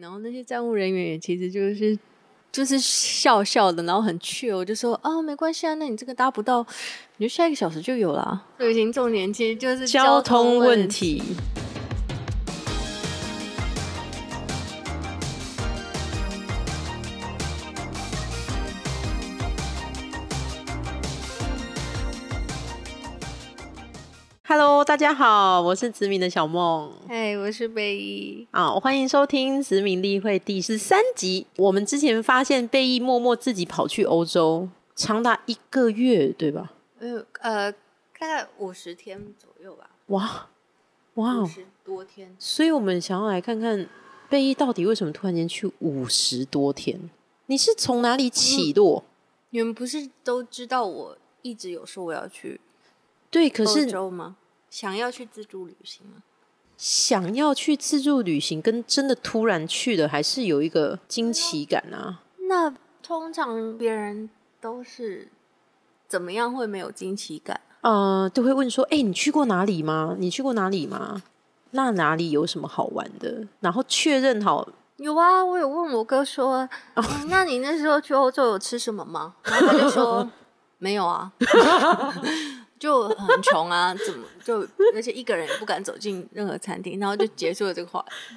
然后那些站务人员也其实就是就是笑笑的，然后很趣，我就说啊，没关系啊，那你这个搭不到，你就下一个小时就有了。旅行重点其实就是交通问问题。大家好，我是子敏的小梦哎，我是贝伊，啊，欢迎收听子敏例会第十三集。我们之前发现贝伊默默自己跑去欧洲，长达一个月，对吧？呃呃，大概五十天左右吧，哇哇哦！五十多天。所以我们想要来看看贝伊到底为什么突然间去五十多天？你是从哪里起落？你们不是都知道我一直有说我要去对，可欧是洲吗？想要去自助旅行吗？想要去自助旅行，跟真的突然去的，还是有一个惊奇感啊。那通常别人都是怎么样会没有惊奇感？呃，都会问说：“哎、你去过哪里吗？你去过哪里吗？那哪里有什么好玩的？”然后确认好，有啊，我有问我哥说，嗯 那你那时候去欧洲有吃什么吗？然后他就说没有啊，就很穷啊，怎么就而且一个人也不敢走进任何餐厅，然后就结束了这个话题。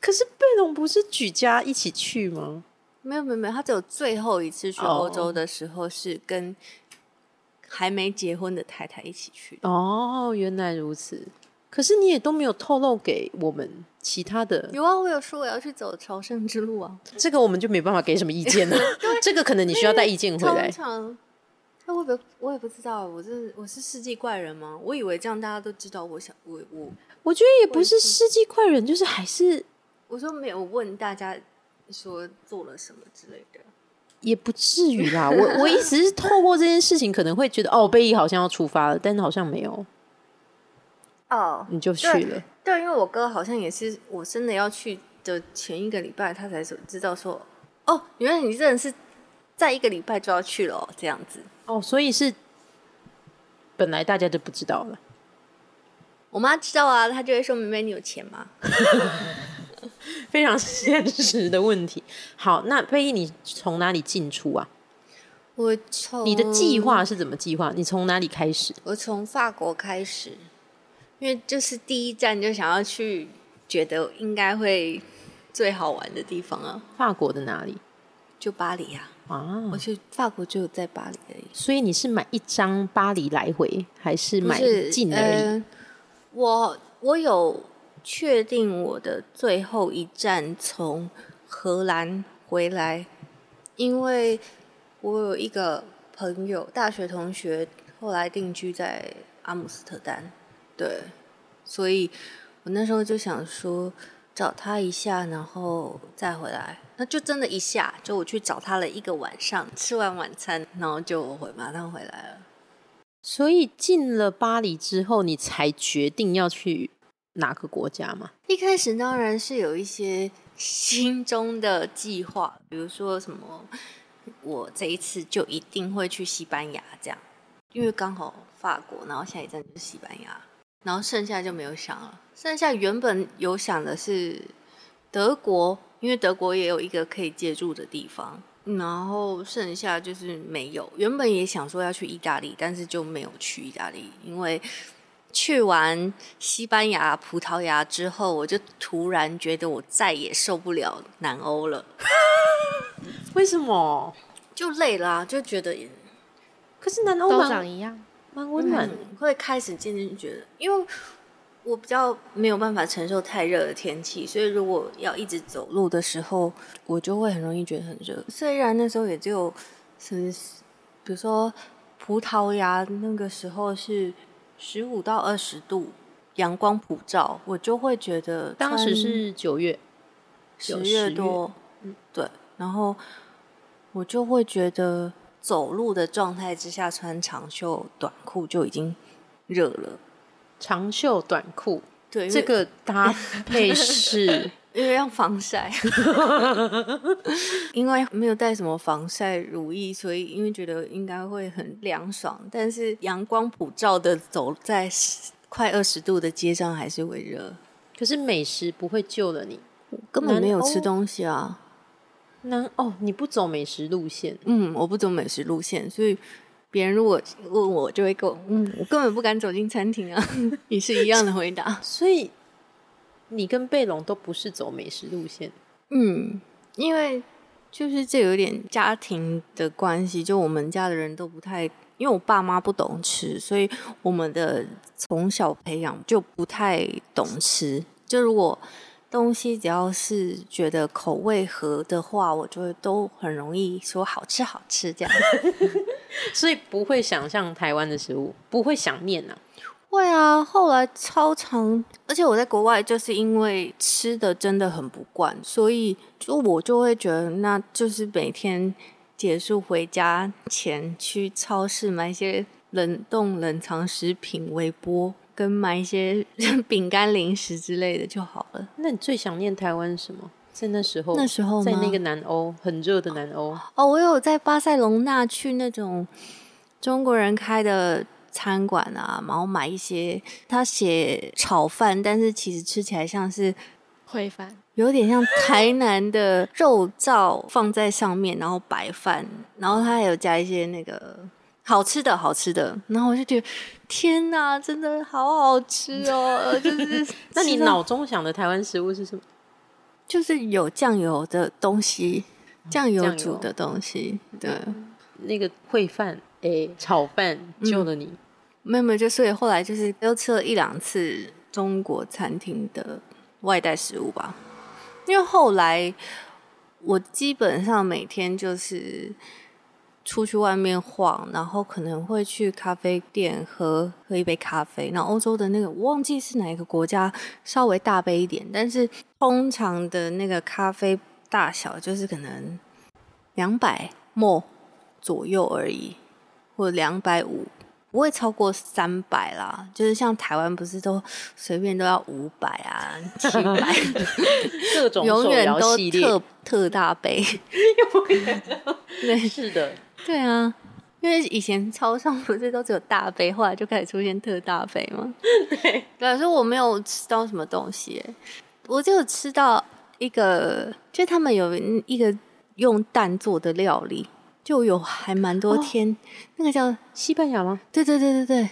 可是贝隆不是举家一起去吗？没有没有没有，他只有最后一次去哦欧洲的时候是跟还没结婚的太太一起去的。哦，原来如此。可是你也都没有透露给我们其他的有啊，我有说我要去走朝圣之路啊。这个我们就没办法给什么意见了。这个可能你需要带意见回来通。常，那会不会我也不知道，我这我是世纪怪人吗？我以为这样大家都知道我想我我我觉得也不是世纪怪人，就是还是我说没有问大家说做了什么之类的。也不至于啦。我我意思是透过这件事情，可能会觉得哦，贝伊好像要出发了，但是好像没有，哦，你就去了。对，因为我哥好像也是我真的要去的前一个礼拜，他才知道说，哦，原来你真的是在一个礼拜就要去了、哦，这样子。哦，所以是本来大家就不知道了。我妈知道啊，她就会说：“妹妹，你有钱吗 非常现实的问题。好，那贝伊，你从哪里进出啊？？”我从你的计，划是怎么计划？你从哪里开始？我从法国开始，因为就是第一站就想要去，觉得应该会最好玩的地方啊，法国的哪里就巴黎啊。啊我？去法国就在巴黎而已，所以你是买一张巴黎来回，还是买近而已？呃我我有确定我的最后一站从荷兰回来，因为我有一个朋友，大学同学，后来定居在阿姆斯特丹，对，所以我那时候就想说找他一下，然后再回来。那就真的一下，就我去找他了一个晚上，吃完晚餐，然后就回马上回来了。所以进了巴黎之后，你才决定要去哪个国家吗？一开始当然是有一些心中的计划，比如说什么，我这一次就一定会去西班牙这样，因为刚好法国，然后下一站就是西班牙，然后剩下就没有想了。剩下原本有想的是德国，因为德国也有一个可以借住的地方。然后剩下就是没有，原本也想说要去意大利，但是就没有去意大利，因为去完西班牙、葡萄牙之后，我就突然觉得我再也受不了南欧了，为什么？就累啦、就觉得可是南欧都长一样。蛮温暖会开始渐渐觉得，因为我比较没有办法承受太热的天气，所以如果要一直走路的时候，我就会很容易觉得很热。虽然那时候也只有是，比如说葡萄牙那个时候是十五到二十度，阳光普照，我就会觉得当时是九月，十有10月多，嗯，对，然后我就会觉得走路的状态之下穿长袖短裤就已经热了。长袖短裤，对，这个搭配是 因为要防晒，因为没有带什么防晒乳液，所以因为觉得应该会很凉爽，但是阳光普照的走在快二十度的街上还是会热。可是美食不会救了你。根本没有吃东西啊。南哦，你不走美食路线，嗯，我不走美食路线，所以别人如果问我，就会跟我，嗯，我根本不敢走进餐厅啊，也是一样的回答。所以你跟贝龙都不是走美食路线。嗯，因为就是这有点家庭的关系，就我们家的人都不太，因为我爸妈不懂吃，所以我们的从小培养就不太懂吃。就如果东西只要是觉得口味合的话，我就会都很容易说好吃好吃这样。所以不会想象台湾的食物，不会想念啊、会啊，后来超常，而且我在国外就是因为吃的真的很不惯，所以就我就会觉得，那就是每天结束回家前去超市买一些冷冻冷藏食品、微波，跟买一些 饼干、零食之类的就好了。那你最想念台湾什么？在那时候，那时候吗在那个南欧很热的南欧，哦，我有在巴塞隆纳去那种中国人开的餐馆啊，然后买一些他写炒饭，但是其实吃起来像是烩饭，有点像台南的肉燥放在上面，然后白饭，然后他还有加一些那个好吃的好吃的，然后我就觉得天哪，真的好好吃哦！就是 那你脑中想的台湾食物是什么？就是有酱油的东西，酱油煮的东西，对。那个烩饭，哎、炒饭救了你。没有没有，就所以后来就是又吃了一两次中国餐厅的外带食物吧，因为后来我基本上每天就是出去外面晃，然后可能会去咖啡店喝喝一杯咖啡。那欧洲的那个我忘记是哪一个国家稍微大杯一点，但是通常的那个咖啡大小就是可能两百沫左右而已，或两百五。不会超过三百啦，就是像台湾不是都随便都要五百啊、七百，各种 永远都特特大杯。对是的，对啊，因为以前超商不是都只有大杯，后来就开始出现特大杯吗？对，对，所以我没有吃到什么东西耶，我就有吃到一个，就他们有一个用蛋做的料理，就有还蛮多天，那个叫西班牙吗？对对对对对。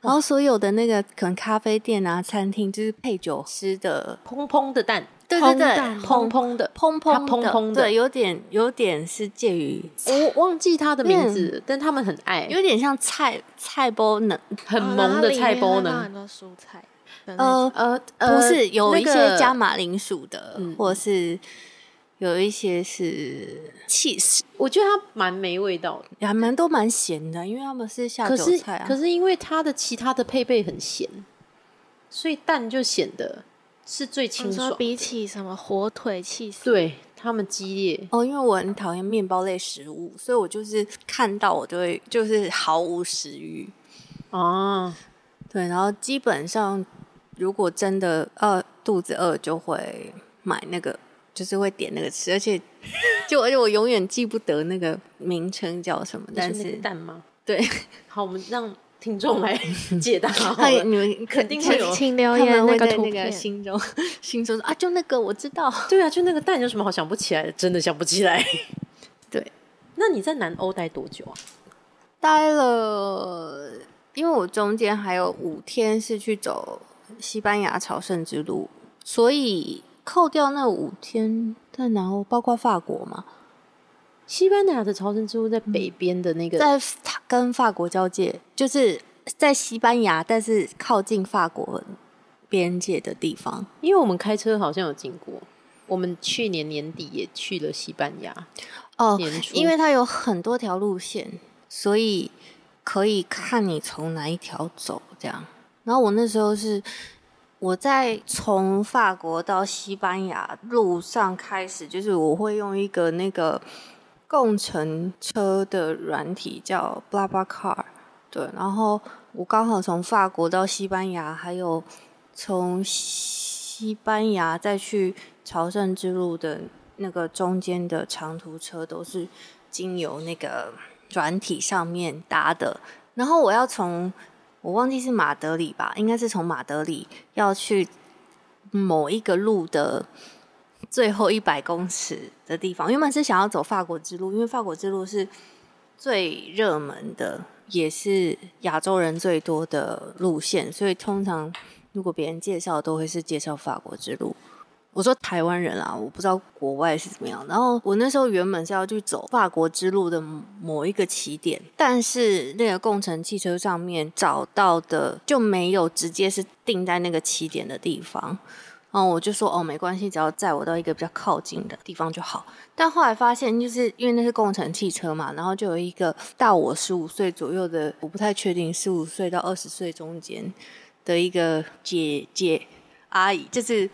然后所有的那个可能咖啡店啊、餐厅，就是配酒吃的，砰砰的蛋，对对对。砰砰的，砰它砰砰砰的。对，有点有点是介于，我忘记它的名字，但他们很爱，有点像菜菜包呢，很哦萌的菜包呢很。多蔬菜呃，呃，呃不是有一些加马铃薯的，嗯或者是有一些是 cheese，我觉得它蛮没味道的，还蛮都蛮咸的，因为他们是下酒菜啊。可是因为它的其他的配备很咸，所以蛋就显得是最清爽。你说比起什么火腿、气死，对他们激烈，哦，因为我很讨厌面包类食物，所以我就是看到我就会就是毫无食欲。哦，对，然后基本上如果真的饿肚子饿，就会买那个，就是会点那个吃，而且就而且我永远记不得那个名称叫什么，但是蛋吗？对，好，我们让听众来解答。你们肯定会有请留他们言那个个图片。心中心中说啊，就那个我知道。对啊，就那个蛋有什么好想不起来的？真的想不起来。对，那你在南欧待多久啊？待了，因为我中间还有五天是去走西班牙朝圣之路，所以扣掉那五天在南欧，包括法国嘛，西班牙的朝圣之路在北边的那个，在跟法国交界，就是在西班牙，但是靠近法国边界的地方。因为我们开车好像有经过。我们去年年底也去了西班牙，哦因为它有很多条路线，所以可以看你从哪一条走这样。然后我那时候是我在从法国到西班牙路上开始，就是我会用一个那个共乘车的软体叫 BlaBlaCar，对，然后我刚好从法国到西班牙，还有从西班牙再去朝圣之路的那个中间的长途车都是经由那个软体上面搭的。然后我要从我忘记是马德里吧，应该是从马德里要去某一个路的最后一百公尺的地方。原本是想要走法国之路，因为法国之路是最热门的，也是亚洲人最多的路线，所以通常如果别人介绍，都会是介绍法国之路。我说台湾人啊，我不知道国外是怎么样。然后我那时候原本是要去走法国之路的某一个起点，但是那个共乘汽车上面找到的就没有直接是定在那个起点的地方。然后我就说哦，没关系，只要载我到一个比较靠近的地方就好。但后来发现，就是因为那是共乘汽车嘛，然后就有一个大我十五岁左右的，我不太确定十五岁到二十岁中间的一个姐姐阿姨，就是。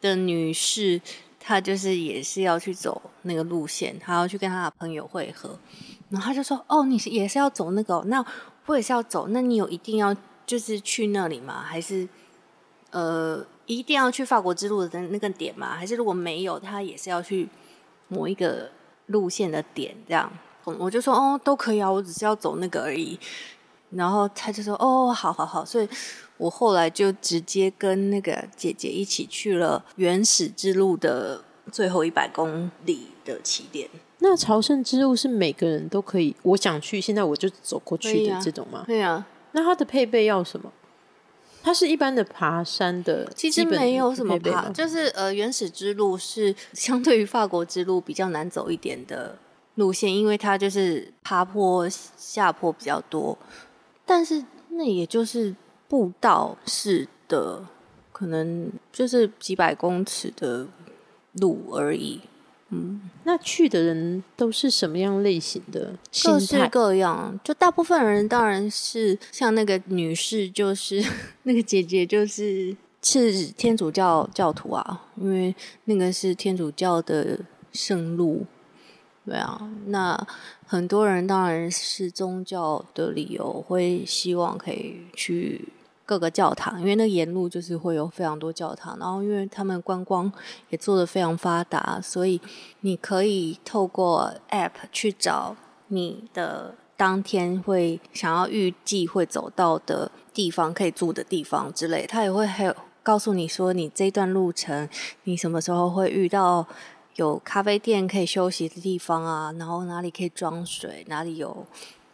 的女士，她就是也是要去走那个路线，她要去跟她的朋友会合，然后她就说：“哦，你是也是要走那个？那我也是要走。那你有一定要就是去那里吗？还是呃一定要去法国之路的那个点吗？还是如果没有，他也是要去某一个路线的点？这样，我就说哦，都可以啊，我只是要走那个而已。然后他就说：哦，好好好，所以。”我后来就直接跟那个姐姐一起去了原始之路的最后一百公里的起点。那朝圣之路是每个人都可以，我想去，现在我就走过去的这种吗？对啊。那它的配备要什么？它是一般的爬山的，其实没有什么爬，就是呃，原始之路是相对于法国之路比较难走一点的路线，因为它就是爬坡下坡比较多，但是那也就是。步道式的，可能就是几百公尺的路而已。嗯，那去的人都是什么样类型的？各式各样。就大部分人当然是像那个女士，就是 那个姐姐，就是是天主教教徒啊，因为那个是天主教的圣路。对啊，那很多人当然是宗教的理由，会希望可以去。各个教堂，因为那沿路就是会有非常多教堂，然后因为他们观光也做的非常发达，所以你可以透过 App 去找你的当天会想要预计会走到的地方，可以住的地方之类，他也会还有告诉你说你这段路程你什么时候会遇到有咖啡店可以休息的地方啊，然后哪里可以装水，哪里有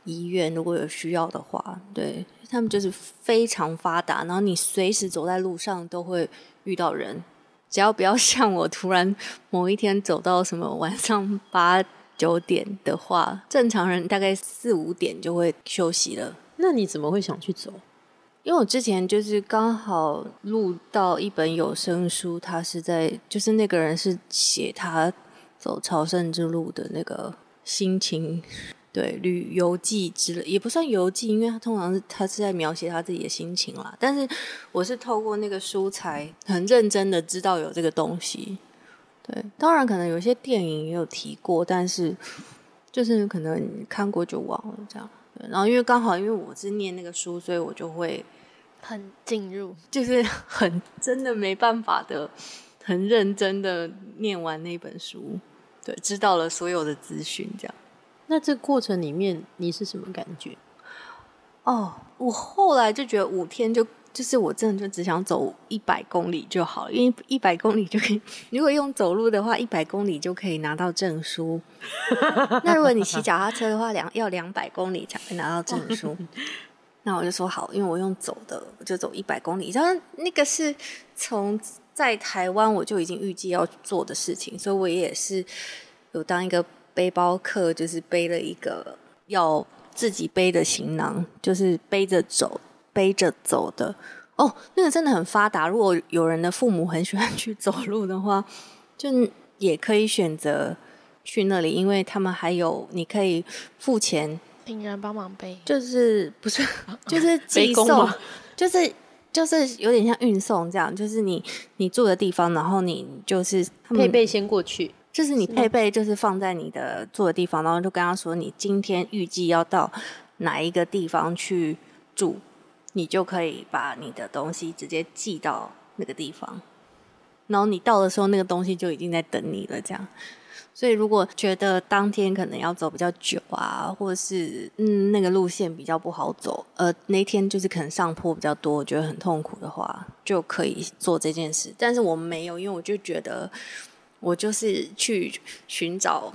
医院，如果有需要的话，对。他们就是非常发达，然后你随时走在路上都会遇到人，只要不要 像我突然某一天走到什么晚上八九点的话，正常人大概四五点就会休息了。那你怎么会想去走？因为我之前就是刚好录到一本有声书，他是在就是那个人是写他走朝圣之路的那个心情。对旅游记之类也不算游记，因为他通常是他是在描写他自己的心情啦。但是我是透过那个书才很认真的知道有这个东西。对，当然可能有些电影也有提过，但是就是可能看过就忘了这样。然后因为刚好因为我是念那个书，所以我就会很进入，就是很真的没办法的，很认真的念完那本书，对，知道了所有的资讯这样。那这过程里面你是什么感觉？哦，我后来就觉得五天就就是我真的就只想走一百公里就好，因为一百公里就可以。如果用走路的话，一百公里就可以拿到证书。那如果你骑脚踏车的话，两要两百公里才会拿到证书。那我就说好，因为我用走的，我就走一百公里。然后那个是从在台湾我就已经预计要做的事情，所以我也是有当一个。背包客就是背了一个要自己背的行囊，就是背着走、背着走的。哦，那个真的很发达。如果有人的父母很喜欢去走路的话，就也可以选择去那里，因为他们还有你可以付钱，请人帮忙背，就是不是就是寄送，就是 就是有点像运送这样，就是你你住的地方，然后你就是配备先过去。就是你配备，就是放在你的住的地方，然后就跟他说你今天预计要到哪一个地方去住，你就可以把你的东西直接寄到那个地方，然后你到的时候，那个东西就已经在等你了。这样，所以如果觉得当天可能要走比较久啊，或者是嗯那个路线比较不好走，呃那天就是可能上坡比较多，我觉得很痛苦的话，就可以做这件事。但是我没有，因为我就觉得。我就是去寻找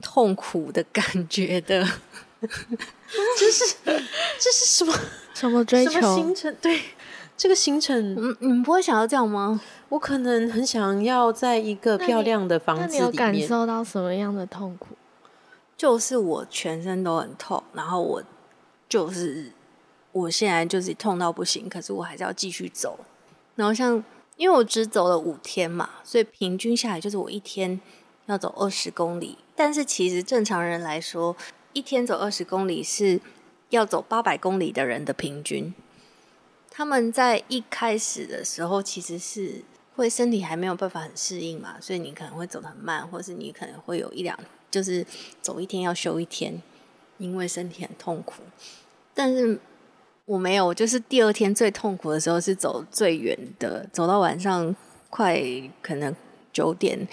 痛苦的感觉的。这是什么什么追什么求行？程？对，这个行程，嗯，你们不会想要这样吗？我可能很想要在一个漂亮的房子你有感。受到什么样的痛苦？就是我全身都很痛，然后我就是我现在就是痛到不行，可是我还是要继续走。然后像因为我只走了五天嘛，所以平均下来就是我一天要走二十公里。但是其实正常人来说，一天走二十公里是要走八百公里的人的平均。他们在一开始的时候其实是会身体还没有办法很适应嘛，所以你可能会走得很慢，或是你可能会有一两就是走一天要休一天，因为身体很痛苦。但是我没有，就是第二天最痛苦的时候是走最远的，走到晚上快可能九点，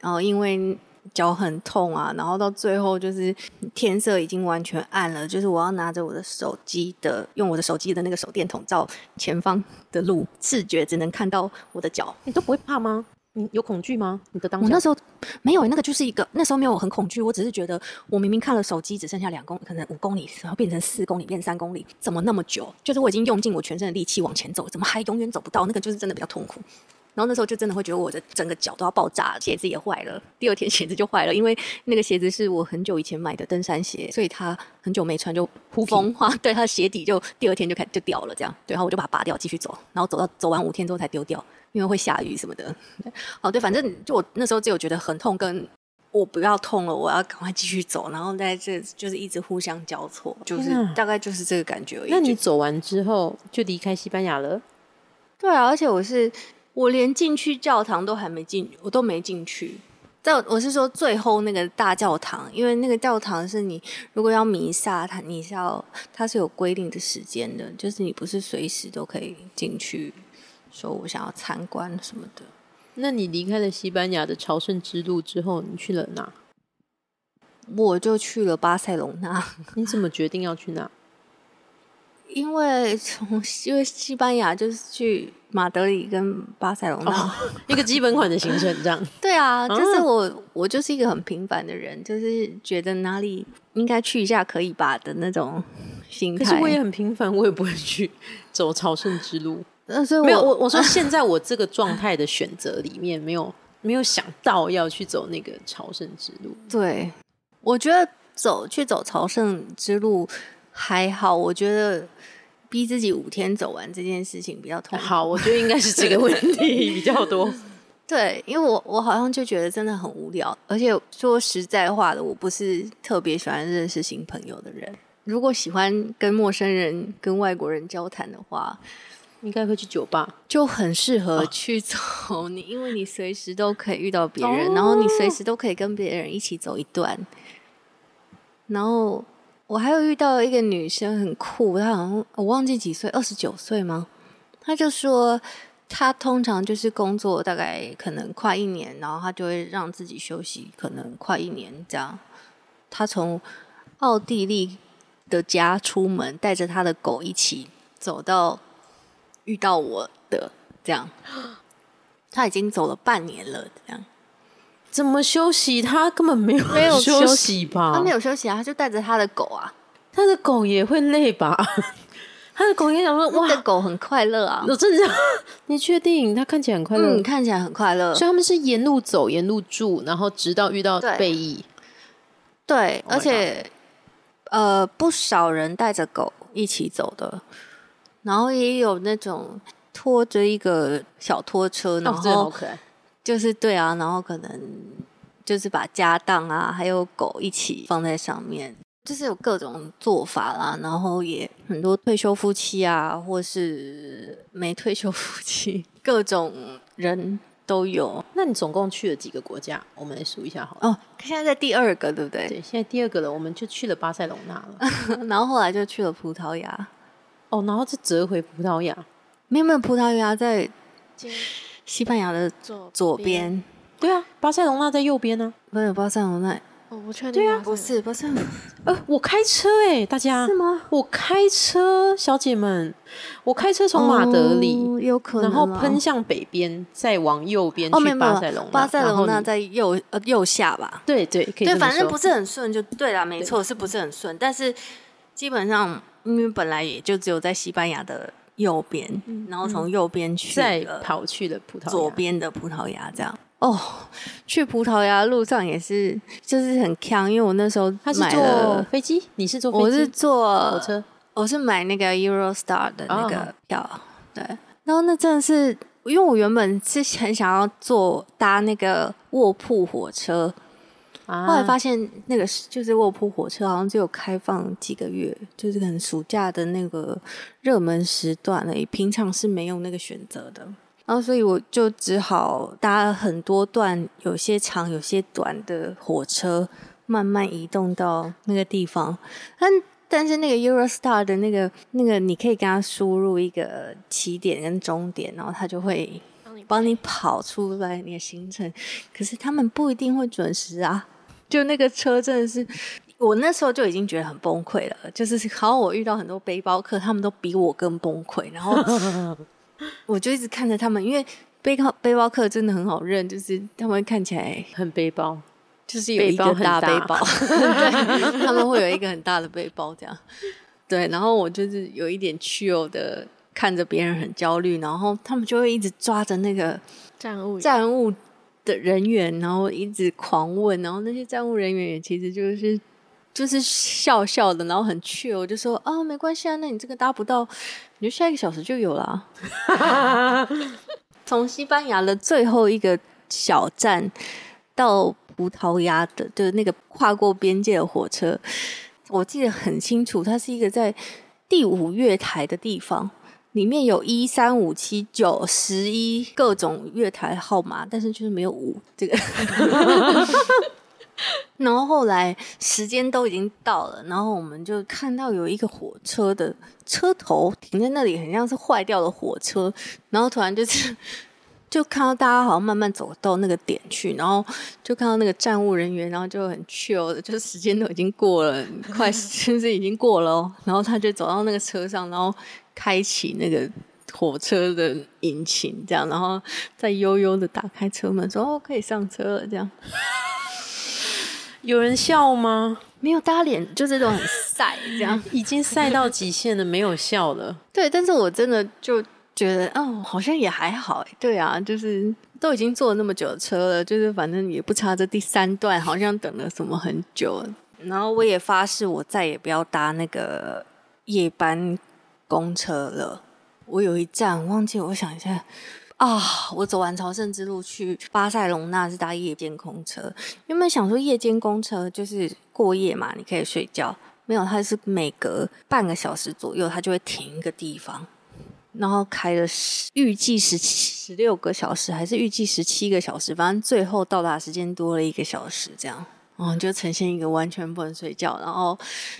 然后因为脚很痛啊，然后到最后就是天色已经完全暗了，就是我要拿着我的手机的，用我的手机的那个手电筒照前方的路，视觉只能看到我的脚，你都不会怕吗？你有恐惧吗？你的当下我那时候没有，那个就是一个那时候没有很恐惧，我只是觉得我明明看了手机只剩下两公，可能五公里，然后变成四公里，变三公里，怎么那么久？就是我已经用尽我全身的力气往前走，怎么还永远走不到？那个就是真的比较痛苦。然后那时候就真的会觉得我的整个脚都要爆炸，鞋子也坏了，第二天 鞋子就坏了，因为那个鞋子是我很久以前买的登山鞋，所以它很久没穿就呼风化，对它的鞋底就第二天就开就掉了，这样，对，然后我就把它拔掉，继续走，然后走到走完五天之后才丢掉，因为会下雨什么的。哦，对，反正就我那时候只有觉得很痛，跟我不要痛了，我要赶快继续走，然后在这就是一直互相交错，就是大概就是这个感觉而已。那你走完之后就离开西班牙了？对啊，而且我是我连进去教堂都还没进，我都没进去。在我是说最后那个大教堂，因为那个教堂是你如果要弥撒，它你是要它是有规定的时间的，就是你不是随时都可以进去，说我想要参观什么的。那你离开了西班牙的朝圣之路之后，你去了哪？我就去了巴塞隆纳，你怎么决定要去那？因为从因为西班牙就是去马德里跟巴塞隆纳，一个基本款的行程这样。对啊，就是嗯我我就是一个很平凡的人，就是觉得哪里应该去一下可以吧的那种心态。可是我也很平凡，我也不会去走朝圣之路。呃，所以没有，我我我说现在我这个状态的选择里面，没有没有想到要去走那个朝圣之路。对，我觉得走去走朝圣之路还好，我觉得逼自己五天走完这件事情比较痛苦。好，我觉得应该是这个问题 比较多。对，因为我我好像就觉得真的很无聊，而且说实在话的，我不是特别喜欢认识新朋友的人。如果喜欢跟陌生人、跟外国人交谈的话，应该会去酒吧。就很适合哦去走你，因为你随时都可以遇到别人，然后你随时都可以跟别人一起走一段。然后我还有遇到一个女生很酷，她好像我忘记几岁，二十九岁吗？她就说她通常就是工作大概可能快一年，然后她就会让自己休息，可能快一年这样。她从奥地利的家出门，带着她的狗一起走到遇到我的这样。他已经走了半年了，这样。怎么休息？他根本没有没有休休息吧？他没有休息啊，他就带着他的狗啊。他的狗也会累吧？他的狗也想说那个哇，狗很快乐啊，我真的，你确定？他看起来很快乐，嗯，看起来很快乐所以。他们是沿路走，沿路住，然后直到遇到对贝义。对，Oh 而且呃，不少人带着狗一起走的，然后也有那种拖着一个小拖车，然哦，真的好后可爱。就是对啊，然后可能就是把家当啊，还有狗一起放在上面。就是有各种做法啦，然后也很多退休夫妻啊，或是没退休夫妻，各种人都有。那你总共去了几个国家？我们来数一下好了。哦，现在在第二个，对不对？对，现在第二个了，我们就去了巴塞隆纳了。然后后来就去了葡萄牙，哦，然后再折回葡萄牙。没有没有，葡萄牙在西班牙的左左边，对啊，巴塞隆纳在右边呢、没有巴塞罗那，我我不确定对啊，不是巴塞呃，我开车哎、大家。是吗？我开车，小姐们，我开车从马德里，哦有可能然后啊喷向北边，再往右边去巴塞隆纳。巴塞隆然后你纳在右呃右下吧？对对，可以对，反正不是很顺，就对啦，没错，是不是很顺？但是基本上，因为本来也就只有在西班牙的右边，然后从右边去再跑去的葡萄牙左边的葡萄牙，这样。哦，去葡萄牙路上也是，就是很呛，因为我那时候他是买坐了，飞机，你是坐飞机？我是坐火车。我是买那个 Eurostar 的那哦个票，对，然后那真的是，因为我原本是很想要坐搭那个卧铺火车，啊后来发现那个就是卧铺火车好像只有开放几个月，就是可能暑假的那个热门时段而已，平常是没有那个选择的。然后所以我就只好搭了很多段，有些长有些短的火车，慢慢移动到那个地方。但但是那个 Eurostar 的那个那个，你可以跟他输入一个起点跟终点，然后他就会帮你跑出来你的行程，可是他们不一定会准时啊。就那个车真的是，我那时候就已经觉得很崩溃了。就是好像我遇到很多背包客，他们都比我更崩溃，然后 我就一直看着他们，因为背包背包客真的很好认，就是他们看起来很背包，就是有一个大大背包，对，他们会有一个很大的背包这样。对，然后我就是有一点趣有的看着别人很焦虑，然后他们就会一直抓着那个站务员站务的人员，然后一直狂问，然后那些站务人员也其实就是就是笑笑的，然后很趣我，就说啊没关系啊，那你这个搭不到，你就下一个小时就有了啊。从西班牙的最后一个小站到葡萄牙的就是那个跨过边界的火车，我记得很清楚，它是一个在第五月台的地方。里面有一三五七九十一各种月台号码，但是就是没有五这个。然后后来时间都已经到了，然后我们就看到有一个火车的车头停在那里，很像是坏掉的火车。然后突然就是 就看到大家好像慢慢走到那个点去，然后就看到那个站务人员，然后就很 chill 的，就是时间都已经过了，快甚至 已经过了哦。然后他就走到那个车上，然后开启那个火车的引擎，这样，然后再悠悠的打开车门，说：“哦，可以上车了。”这样 有人笑吗？没有搭脸，就这种很晒这样。已经晒到极限了，没有笑了。对，但是我真的就觉得，哦，好像也还好哎。对啊，就是都已经坐了那么久的车了，就是反正也不差这第三段，好像等了什么很久。然后我也发誓，我再也不要搭那个夜班公车了。我有一站忘记，我想一下啊，我走完朝圣之路去巴塞隆纳是搭夜间公车。原本想说夜间公车就是过夜嘛，你可以睡觉。没有，它是每隔半个小时左右，它就会停一个地方，然后开了十预计十七十六个小时，还是预计十七个小时，反正最后到达时间多了一个小时，这样。哦，就呈现一个完全不能睡觉，然后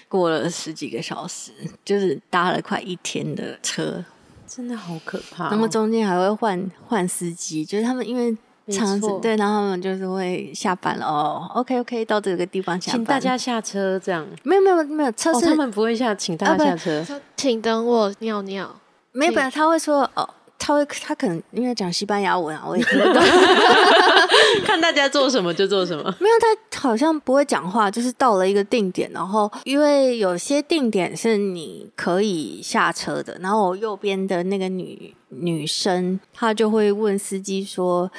过了十几个小时，就是搭了快一天的车，真的好可怕哦、然后中间还会换换司机，就是他们因为没长错对，然后他们就是会下班了哦，OK OK，到这个地方下班，请大家下车，这样。没有没有没有车哦，他们不会下，请大家下车。说请等我尿尿。没有，本来他会说哦，他会他可能因为讲西班牙文啊，我也听不 懂。看大家做什么就做什么。没有，他好像不会讲话，就是到了一个定点，然后因为有些定点是你可以下车的，然后我右边的那个女女生，她就会问司机说：“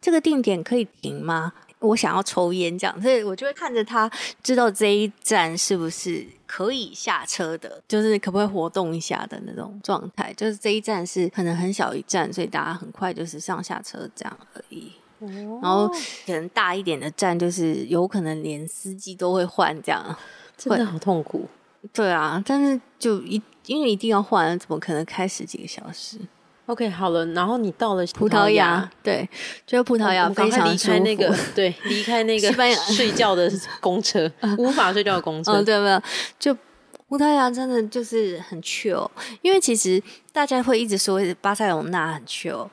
这个定点可以停吗？”我想要抽烟，这样，所以我就会看着他，知道这一站是不是可以下车的，就是可不可以活动一下的那种状态。就是这一站是可能很小一站，所以大家很快就是上下车这样而已。然后可能大一点的站，就是有可能连司机都会换这样。真的好痛苦。对啊，但是就一因为一定要换，怎么可能开十几个小时？OK，好了，然后你到了葡萄牙，对，就是葡萄牙非常舒服。开那个，对，离开那 个西班牙 睡觉的公车，无法睡觉的公车。嗯，对，没有，就葡萄牙真的就是很 chill，因为其实大家会一直说巴塞隆纳很 chill，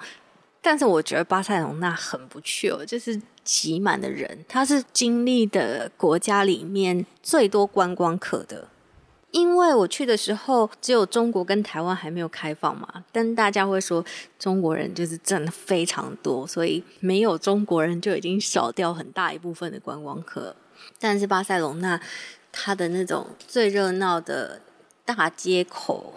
但是我觉得巴塞隆纳很不 chill，就是挤满的人，它是经历的国家里面最多观光客的。因为我去的时候，只有中国跟台湾还没有开放嘛，但大家会说中国人就是真的非常多，所以没有中国人就已经少掉很大一部分的观光客。但是巴塞隆那它的那种最热闹的大街口、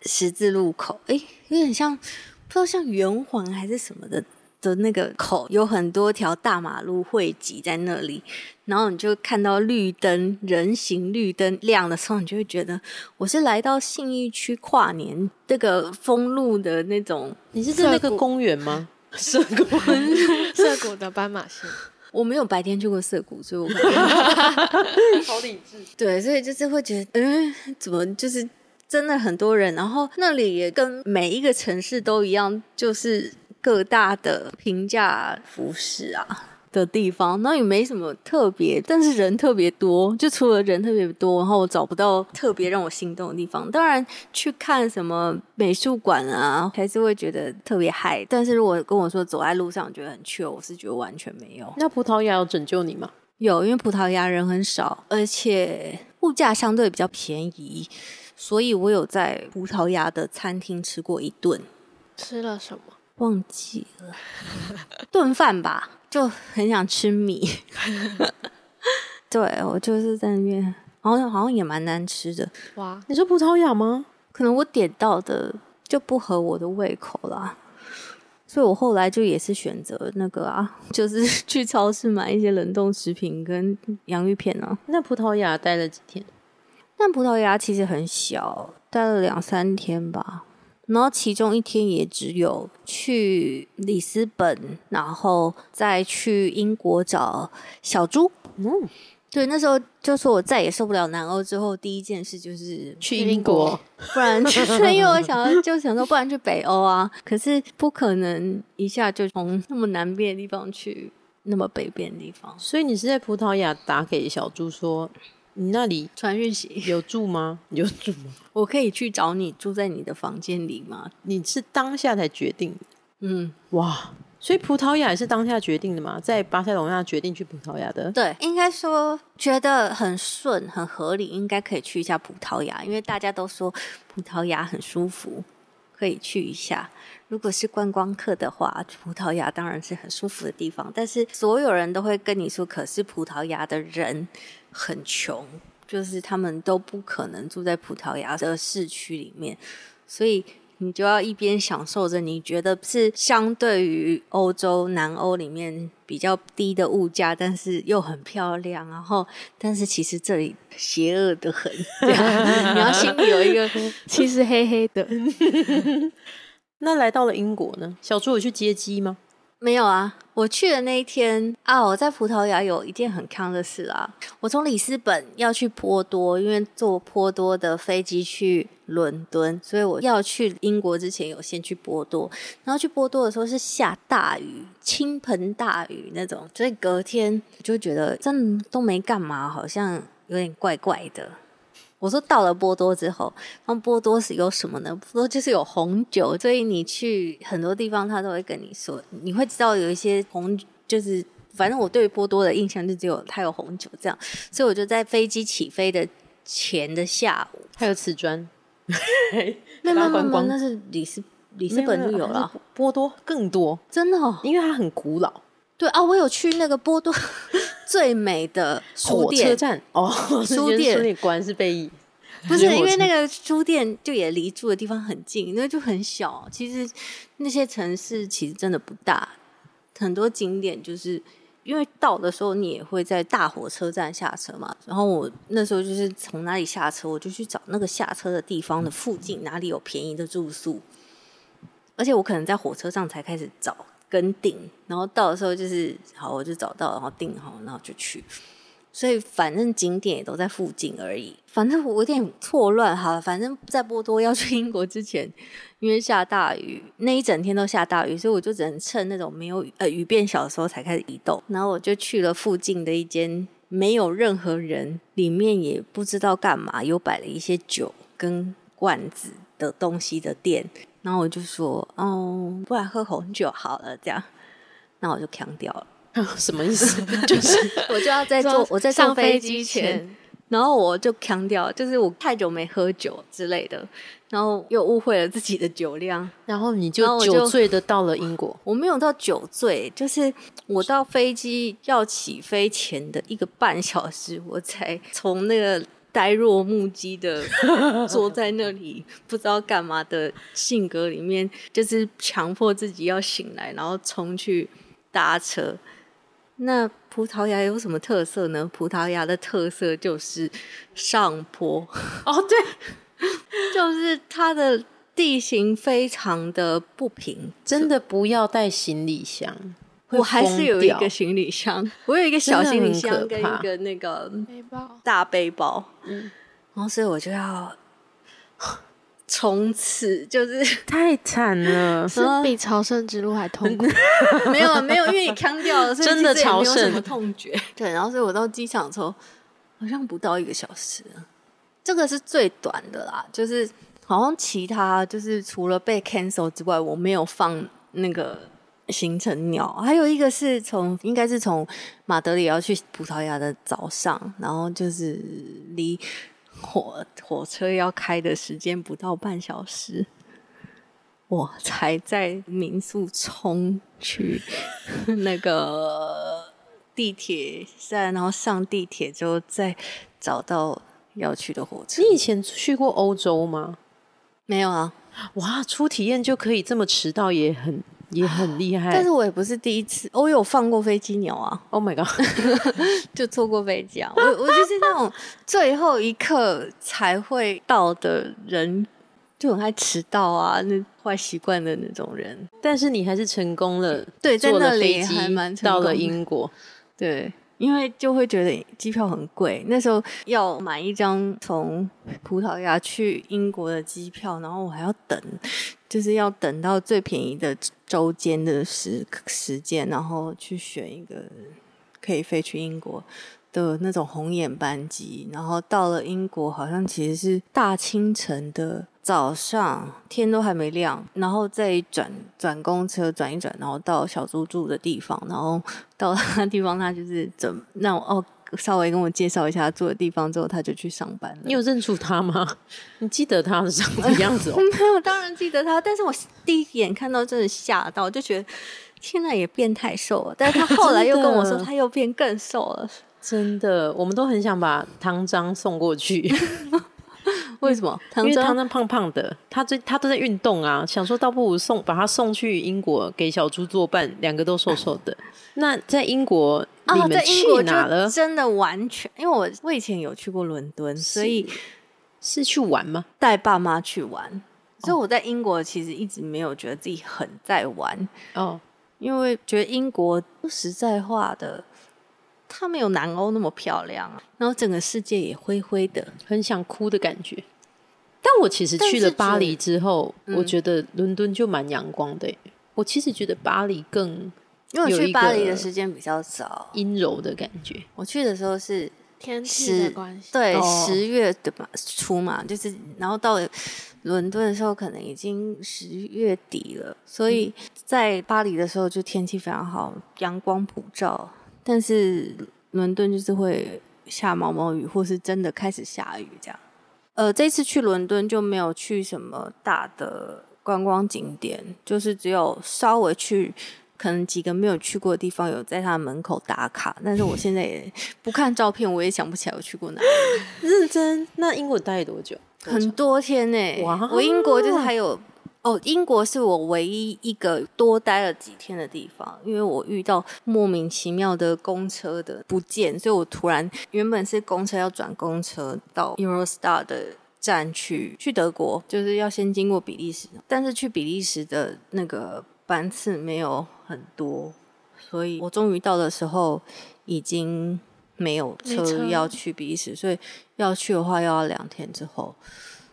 十字路口，诶，有点像不知道像圆环还是什么的。的那个口有很多条大马路汇集在那里，然后你就看到绿灯、人行绿灯亮的时候，你就会觉得我是来到信义区跨年这个封路的那种。你是在那个公园吗？涩谷，涩谷的斑马线。我没有白天去过涩谷，所以我好理智。对，所以就是会觉得，嗯，怎么就是真的很多人，然后那里也跟每一个城市都一样，就是。各大的平价服饰啊的地方，那也没什么特别，但是人特别多。就除了人特别多，然后我找不到特别让我心动的地方。当然去看什么美术馆啊，还是会觉得特别嗨。但是如果跟我说走在路上觉得很缺，我是觉得完全没有。那葡萄牙有拯救你吗？有，因为葡萄牙人很少，而且物价相对比较便宜，所以我有在葡萄牙的餐厅吃过一顿。吃了什么？忘记了 炖饭吧，就很想吃米。对我就是在那边，好像好像也蛮难吃的。哇，你说葡萄牙吗？可能我点到的就不合我的胃口啦，所以我后来就也是选择那个啊，就是去超市买一些冷冻食品跟洋芋片啊。那葡萄牙待了几天？但葡萄牙其实很小，待了两三天吧。然后其中一天也只有去里斯本，然后再去英国找小猪。嗯，对，那时候就说我再也受不了南欧之后，第一件事就是去英国，不然因为 我想就想说，不然去北欧啊。可是不可能一下就从那么南边的地方去那么北边的地方。所以你是在葡萄牙打给小猪说。你那里传讯息有住吗？有住吗？我可以去找你住在你的房间里吗？你是当下才决定？嗯，哇，所以葡萄牙也是当下决定的吗？在巴塞罗那决定去葡萄牙的？对，应该说觉得很顺、很合理，应该可以去一下葡萄牙，因为大家都说葡萄牙很舒服，可以去一下。如果是观光客的话，葡萄牙当然是很舒服的地方，但是所有人都会跟你说，可是葡萄牙的人。很穷，就是他们都不可能住在葡萄牙的市区里面，所以你就要一边享受着你觉得是相对于欧洲南欧里面比较低的物价，但是又很漂亮，然后但是其实这里邪恶的很，你要心里有一个 其实黑黑的。那来到了英国呢？小猪有去接机吗？没有啊，我去的那一天啊，我在葡萄牙有一件很康的事啊。我从里斯本要去波多，因为坐波多的飞机去伦敦，所以我要去英国之前有先去波多。然后去波多的时候是下大雨，倾盆大雨那种，所以隔天就觉得真都没干嘛，好像有点怪怪的。我说到了波多之后，那波多是有什么呢？波多就是有红酒，所以你去很多地方，他都会跟你说，你会知道有一些红，就是反正我对波多的印象就只有它有红酒这样，所以我就在飞机起飞的前的下午，还有瓷砖，没有没有，那是里斯里斯本就有了，波多更多，真的，因为它很古老。对啊，我有去那个波多 最美的书店站哦，书店，书店果然是被译，不是因为那个书店就也离住的地方很近，那就很小。其实那些城市其实真的不大，很多景点就是因为到的时候你也会在大火车站下车嘛。然后我那时候就是从哪里下车，我就去找那个下车的地方的附近哪里有便宜的住宿，而且我可能在火车上才开始找。跟订，然后到的时候就是好，我就找到，然后订好，然后就去。所以反正景点也都在附近而已。反正我有点错乱哈。反正在波多要去英国之前，因为下大雨，那一整天都下大雨，所以我就只能趁那种没有呃雨变小的时候才开始移动。然后我就去了附近的一间没有任何人，里面也不知道干嘛，有摆了一些酒跟罐子的东西的店。然后我就说，哦，不然喝红酒好了，这样，那我就扛掉了。什么意思？就是 我就要在坐我在上飞机机前，然后我就强调，就是我太久没喝酒之类的，然后又误会了自己的酒量。然后你就酒醉的到了英国，我没有到酒醉，就是我到飞机要起飞前的一个半小时，我才从那个呆若木鸡的 坐在那里不知道干嘛的性格里面，就是强迫自己要醒来，然后冲去搭车。那葡萄牙有什么特色呢？葡萄牙的特色就是上坡。哦，对，就是它的地形非常的不平，真的不要带行李箱。会我还是有一个行李箱，我有一个小行李箱跟一个那个背包。大背包，嗯，然后所以我就要 从此就是 太惨了，是比朝圣之路还痛苦。没有没有，因为你腔掉了，所以真的朝圣。什么痛觉。对，然后所以我到机场的时候好像不到一个小时，这个是最短的啦，就是好像其他就是除了被 cancel 之外，我没有放那个行程鸟。还有一个是从应该是从马德里要去葡萄牙的早上，然后就是离火火车要开的时间不到半小时。我才在民宿冲去 那个地铁站，然后上地铁之后再找到要去的火车。你以前去过欧洲吗？没有啊？哇，初体验就可以这么迟到，也很也很厉害。但是我也不是第一次，我有放过飞机鸟啊，，Oh my god，就错过飞机啊。我我就是那种最后一刻才会到的人，就很爱迟到啊，那坏习惯的那种人。但是你还是成功了，对在那里还蛮成到了英国。对，因为就会觉得机票很贵，那时候要买一张从葡萄牙去英国的机票，然后我还要等，就是要等到最便宜的周间的时时间，然后去选一个可以飞去英国。的那种红眼班机，然后到了英国，好像其实是大清晨的早上，天都还没亮，然后再转转公车转一转，然后到小猪住的地方，然后到那地方，他就是怎让我哦稍微跟我介绍一下他住的地方之后，他就去上班了。你有认出他吗？你记得他长的样子哦？没有？当然记得他，但是我第一眼看到真的吓到，就觉得天呐，也变太瘦了。但是他后来又跟我说，他又变更瘦了。真的，我们都很想把汤章送过去，为什么？因为汤章胖胖的，他最他都在运动啊，想说倒不如送把他送去英国给小猪作伴，两个都瘦瘦的。那在英国，你啊，们在英国就去哪了？真的完全，因为我我以前有去过伦敦，所以是去玩吗？带爸妈去玩。所以我在英国其实一直没有觉得自己很在玩，哦，因为觉得英国说实在话的，它没有南欧那么漂亮啊，然后整个世界也灰灰的。很想哭的感觉。但我其实去了巴黎之后，嗯我觉得伦敦就蛮阳光的。我其实觉得巴黎更因为我去巴黎的时间比较早，阴柔的感觉。我去的时候是天气十的关系，对哦十月的嘛初嘛，就是然后到了伦敦的时候，可能已经十月底了，所以在巴黎的时候就天气非常好，阳光普照，但是伦敦就是会下毛毛雨，或是真的开始下雨这样。呃，这次去伦敦就没有去什么大的观光景点，就是只有稍微去。可能几个没有去过的地方，有在他门口打卡，但是我现在也不看照片，我也想不起来我去过哪里。认真？那英国待多久？很多天呢、哇我英国就是还有哦，英国是我唯一一个多待了几天的地方，因为我遇到莫名其妙的公车的不见，所以我突然原本是公车要转公车到 Eurostar 的。站去去德国，就是要先经过比利时，但是去比利时的那个班次没有很多，所以我终于到的时候已经没有车要去比利时，所以要去的话又要两天之后，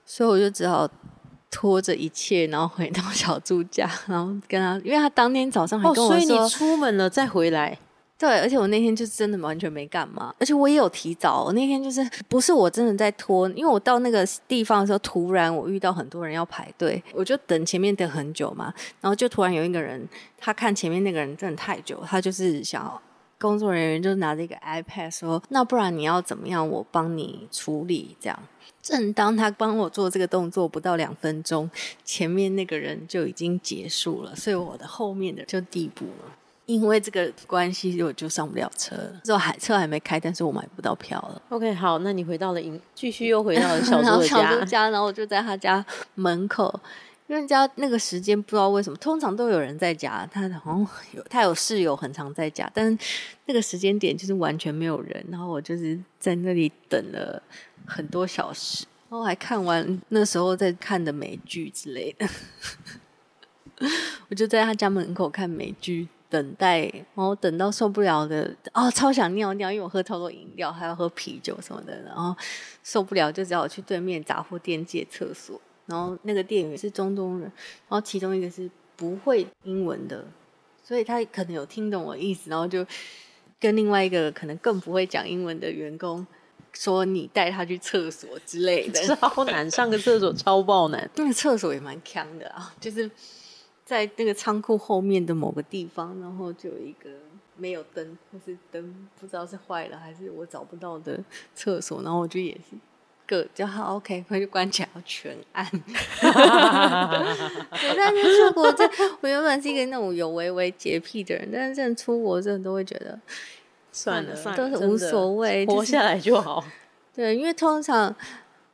所以我就只好拖着一切，然后回到小猪家，然后跟他，因为他当天早上还，跟我说，所以你出门了再回来，对，而且我那天就真的完全没干嘛，而且我也有提早，我那天就是不是我真的在拖，因为我到那个地方的时候，突然我遇到很多人要排队，我就等前面等很久嘛，然后就突然有一个人，他看前面那个人真的太久，他就是想工作人员就拿着一个 iPad 说：“那不然你要怎么样？我帮你处理。”这样，正当他帮我做这个动作不到两分钟，前面那个人就已经结束了，所以我的后面的就递补了。因为这个关系，我就上不了车了。之后海车还没开，但是我买不到票了。OK，好，那你回到了营，继续又回到了小然后周的家小周。家，然后我就在他家门口，因为家那个时间不知道为什么，通常都有人在家，他好像有他有室友很常在家，但是那个时间点就是完全没有人，然后我就是在那里等了很多小时，然后还看完那时候在看的美剧之类的，我就在他家门口看美剧。等待，然后等到受不了的，哦，超想尿尿，因为我喝超多饮料，还要喝啤酒什么的，然后受不了就只好去对面杂货店借厕所。然后那个店员是中东人，然后其中一个是不会英文的，所以他可能有听懂我意思，然后就跟另外一个可能更不会讲英文的员工说：“你带他去厕所之类的。”超难，上个厕所超爆难。那个厕所也蛮强的啊，就是在那个仓库后面的某个地方，然后就有一个没有灯，或是灯不知道是坏了还是我找不到的厕所，然后我就也是个叫他 OK，快就关起来，要全暗。对，但是出国这，我原本是一个那种有微微洁癖的人，但是真的出国真的都会觉得算了，算了都是无所谓，活下来就好。对，因为通常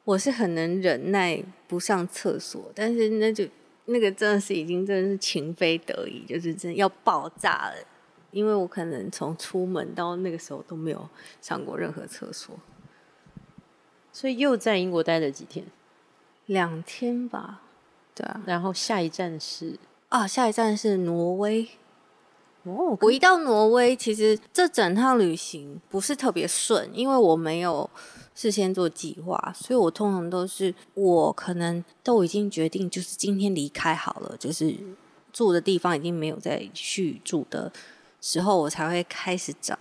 我是很能忍耐不上厕所，但是那就那个真的是已经真的是情非得已，就是真的要爆炸了。因为我可能从出门到那个时候都没有上过任何厕所，所以又在英国待了几天，两天吧。对啊，然后下一站是啊，下一站是挪威。哦，我一到挪威，其实这整趟旅行不是特别顺，因为我没有事先做计划，所以我通常都是我可能都已经决定，就是今天离开好了，就是住的地方已经没有再续住的时候，我才会开始找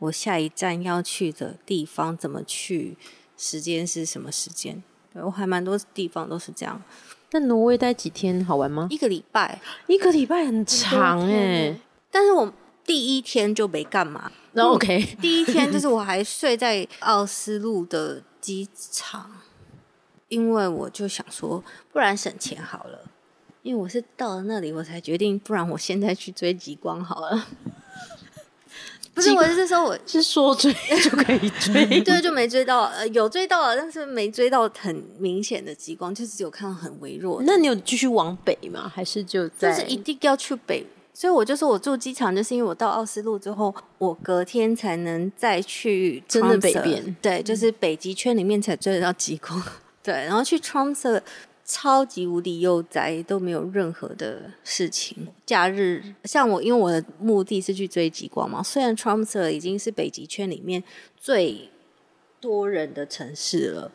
我下一站要去的地方怎么去，时间是什么时间。对我还蛮多地方都是这样，那挪威待几天好玩吗？一个礼拜，一个礼拜很长哎、欸但是我第一天就没干嘛，那 OK，第一天就是我还睡在奥斯陆的机场，因为我就想说，不然省钱好了。因为我是到了那里，我才决定，不然我现在去追极光好了。不是，我是说我是说追就可以追，对就没追到，呃，有追到了，但是没追到很明显的极光，就是只有看到很微弱。那你有继续往北吗？还是就在就是一定要去北，所以我就说我住机场，就是因为我到奥斯陆之后，我隔天才能再去真的北边对，就是北极圈里面才追得到极光，对，然后去 Tromsø 超级无敌悠哉，都没有任何的事情。假日像我，因为我的目的是去追极光嘛，虽然 Tromsø 已经是北极圈里面最多人的城市了，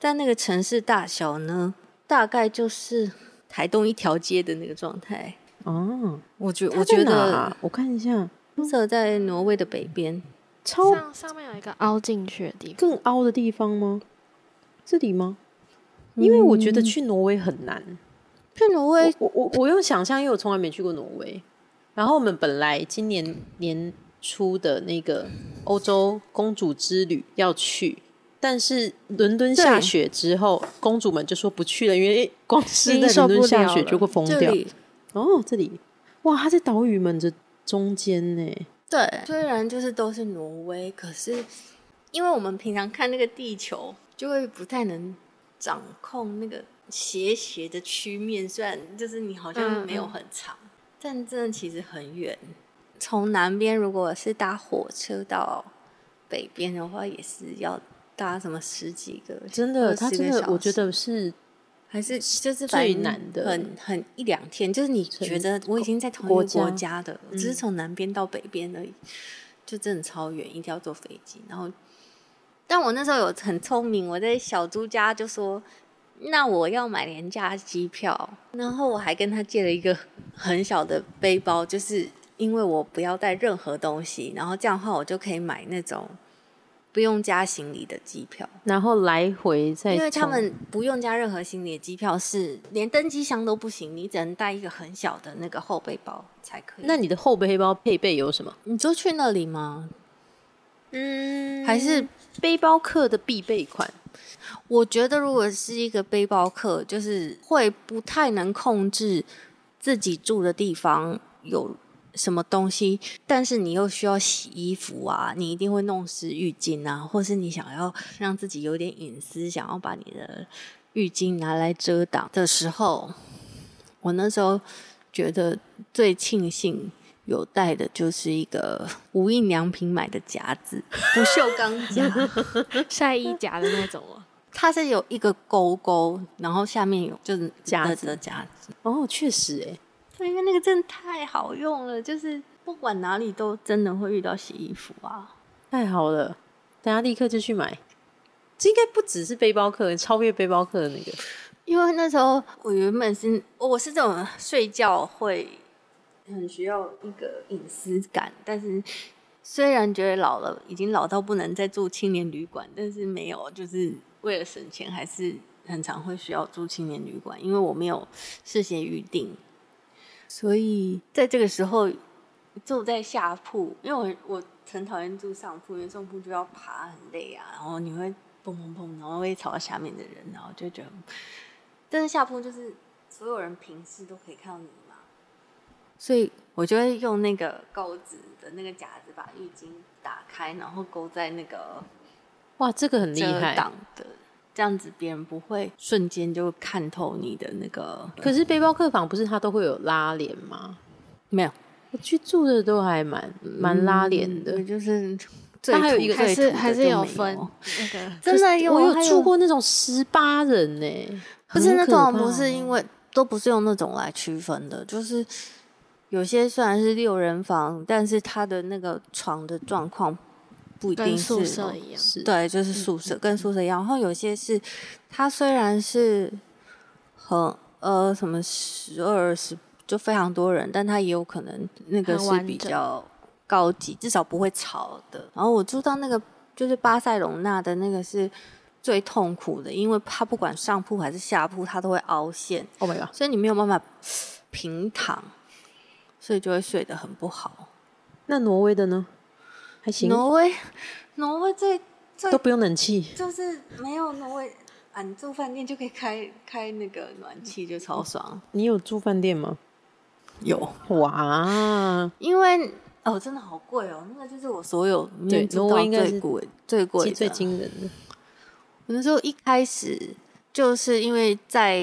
但那个城市大小呢，大概就是台东一条街的那个状态。哦，我觉我觉得啊我看一下，设在挪威的北边，超上上面有一个凹进去的地方，更凹的地方吗？这里吗？因为我觉得去挪威很难。去挪威我我我用想象，因为我从来没去过挪威。然后我们本来今年年初的那个欧洲公主之旅要去，但是伦敦下雪之后，公主们就说不去了，因为光是在伦敦下雪就会疯掉。哦，这里哇，它在岛屿们的中间呢。对，虽然就是都是挪威，可是因为我们平常看那个地球，就会不太能掌控那个斜斜的曲面，虽然就是你好像没有很长，但真的其实很远。从南边如果是搭火车到北边的话，也是要搭什么十几个，真的，它真的，我觉得是还是就是最难的很很一两天，就是你觉得我已经在同一个国家国家的，只是从南边到北边而已，就真的超远，一定要坐飞机。然后，但我那时候有很聪明，我在小猪家就说，那我要买廉价机票，然后我还跟他借了一个很小的背包，就是因为我不要带任何东西，然后这样的话我就可以买那种不用加行李的机票，然后来回再因为他们不用加任何行李的机票，是连登机箱都不行，你只能带一个很小的那个后背包才可以。那你的后背包配备有什么？你就去那里吗？嗯还是背包客的必备款？我觉得，如果是一个背包客，就是会不太能控制自己住的地方有什么东西，但是你又需要洗衣服啊，你一定会弄湿浴巾啊，或是你想要让自己有点隐私，想要把你的浴巾拿来遮挡的时候，我那时候觉得最庆幸。有带的就是一个无印良品买的夹子，不锈钢夹，晒衣夹的那种哦。它是有一个勾勾，然后下面有就是夹子的夹子，哦，确实哎，对，因为那个真的太好用了，就是不管哪里都真的会遇到洗衣服啊。太好了，大家立刻就去买。这应该不只是背包客，超越背包客的那个。因为那时候我原本是我是这种睡觉会很需要一个隐私感，但是虽然觉得老了，已经老到不能再住青年旅馆，但是没有，就是为了省钱，还是很常会需要住青年旅馆，因为我没有事先预定，所以在这个时候住在下铺，因为我我很讨厌住上铺，因为上铺就要爬很累啊，然后你会砰砰砰，然后会吵到下面的人，然后就觉得，但是下铺就是所有人平视都可以看到你嘛，所以我就会用那个钩子的那个夹子把浴巾打开，然后勾在那个哇，这个很厉害。挡的，这样子别人不会瞬间就看透你的那个。可是背包客房不是它都会有拉帘吗？没有我去住的都还蛮蛮拉帘的。对，就是最它还有一个还是还是有分那个 真的有，我有住过那种十八人呢、不是那种不是因为都不是用那种来区分的，就是有些虽然是六人房，但是它的那个床的状况不一定是跟宿舍一样。对，就是宿舍、跟宿舍一样。然后有些是它虽然是很呃什么十二十就非常多人，但它也有可能那个是比较高级，至少不会吵的。然后我住到那个就是巴塞隆纳的那个是最痛苦的，因为它不管上铺还是下铺，它都会凹陷，，Oh my god！所以你没有办法平躺，所以就会睡得很不好。那挪威的呢？还行，挪威，挪威最最都不用冷气。就是没有挪威，啊，你住饭店就可以开开那个暖气，就超爽。你有住饭店吗？有，哇，因为哦，真的好贵哦，那个就是我所有对挪威应该是最贵最贵。最惊人的。我那时候一开始就是因为在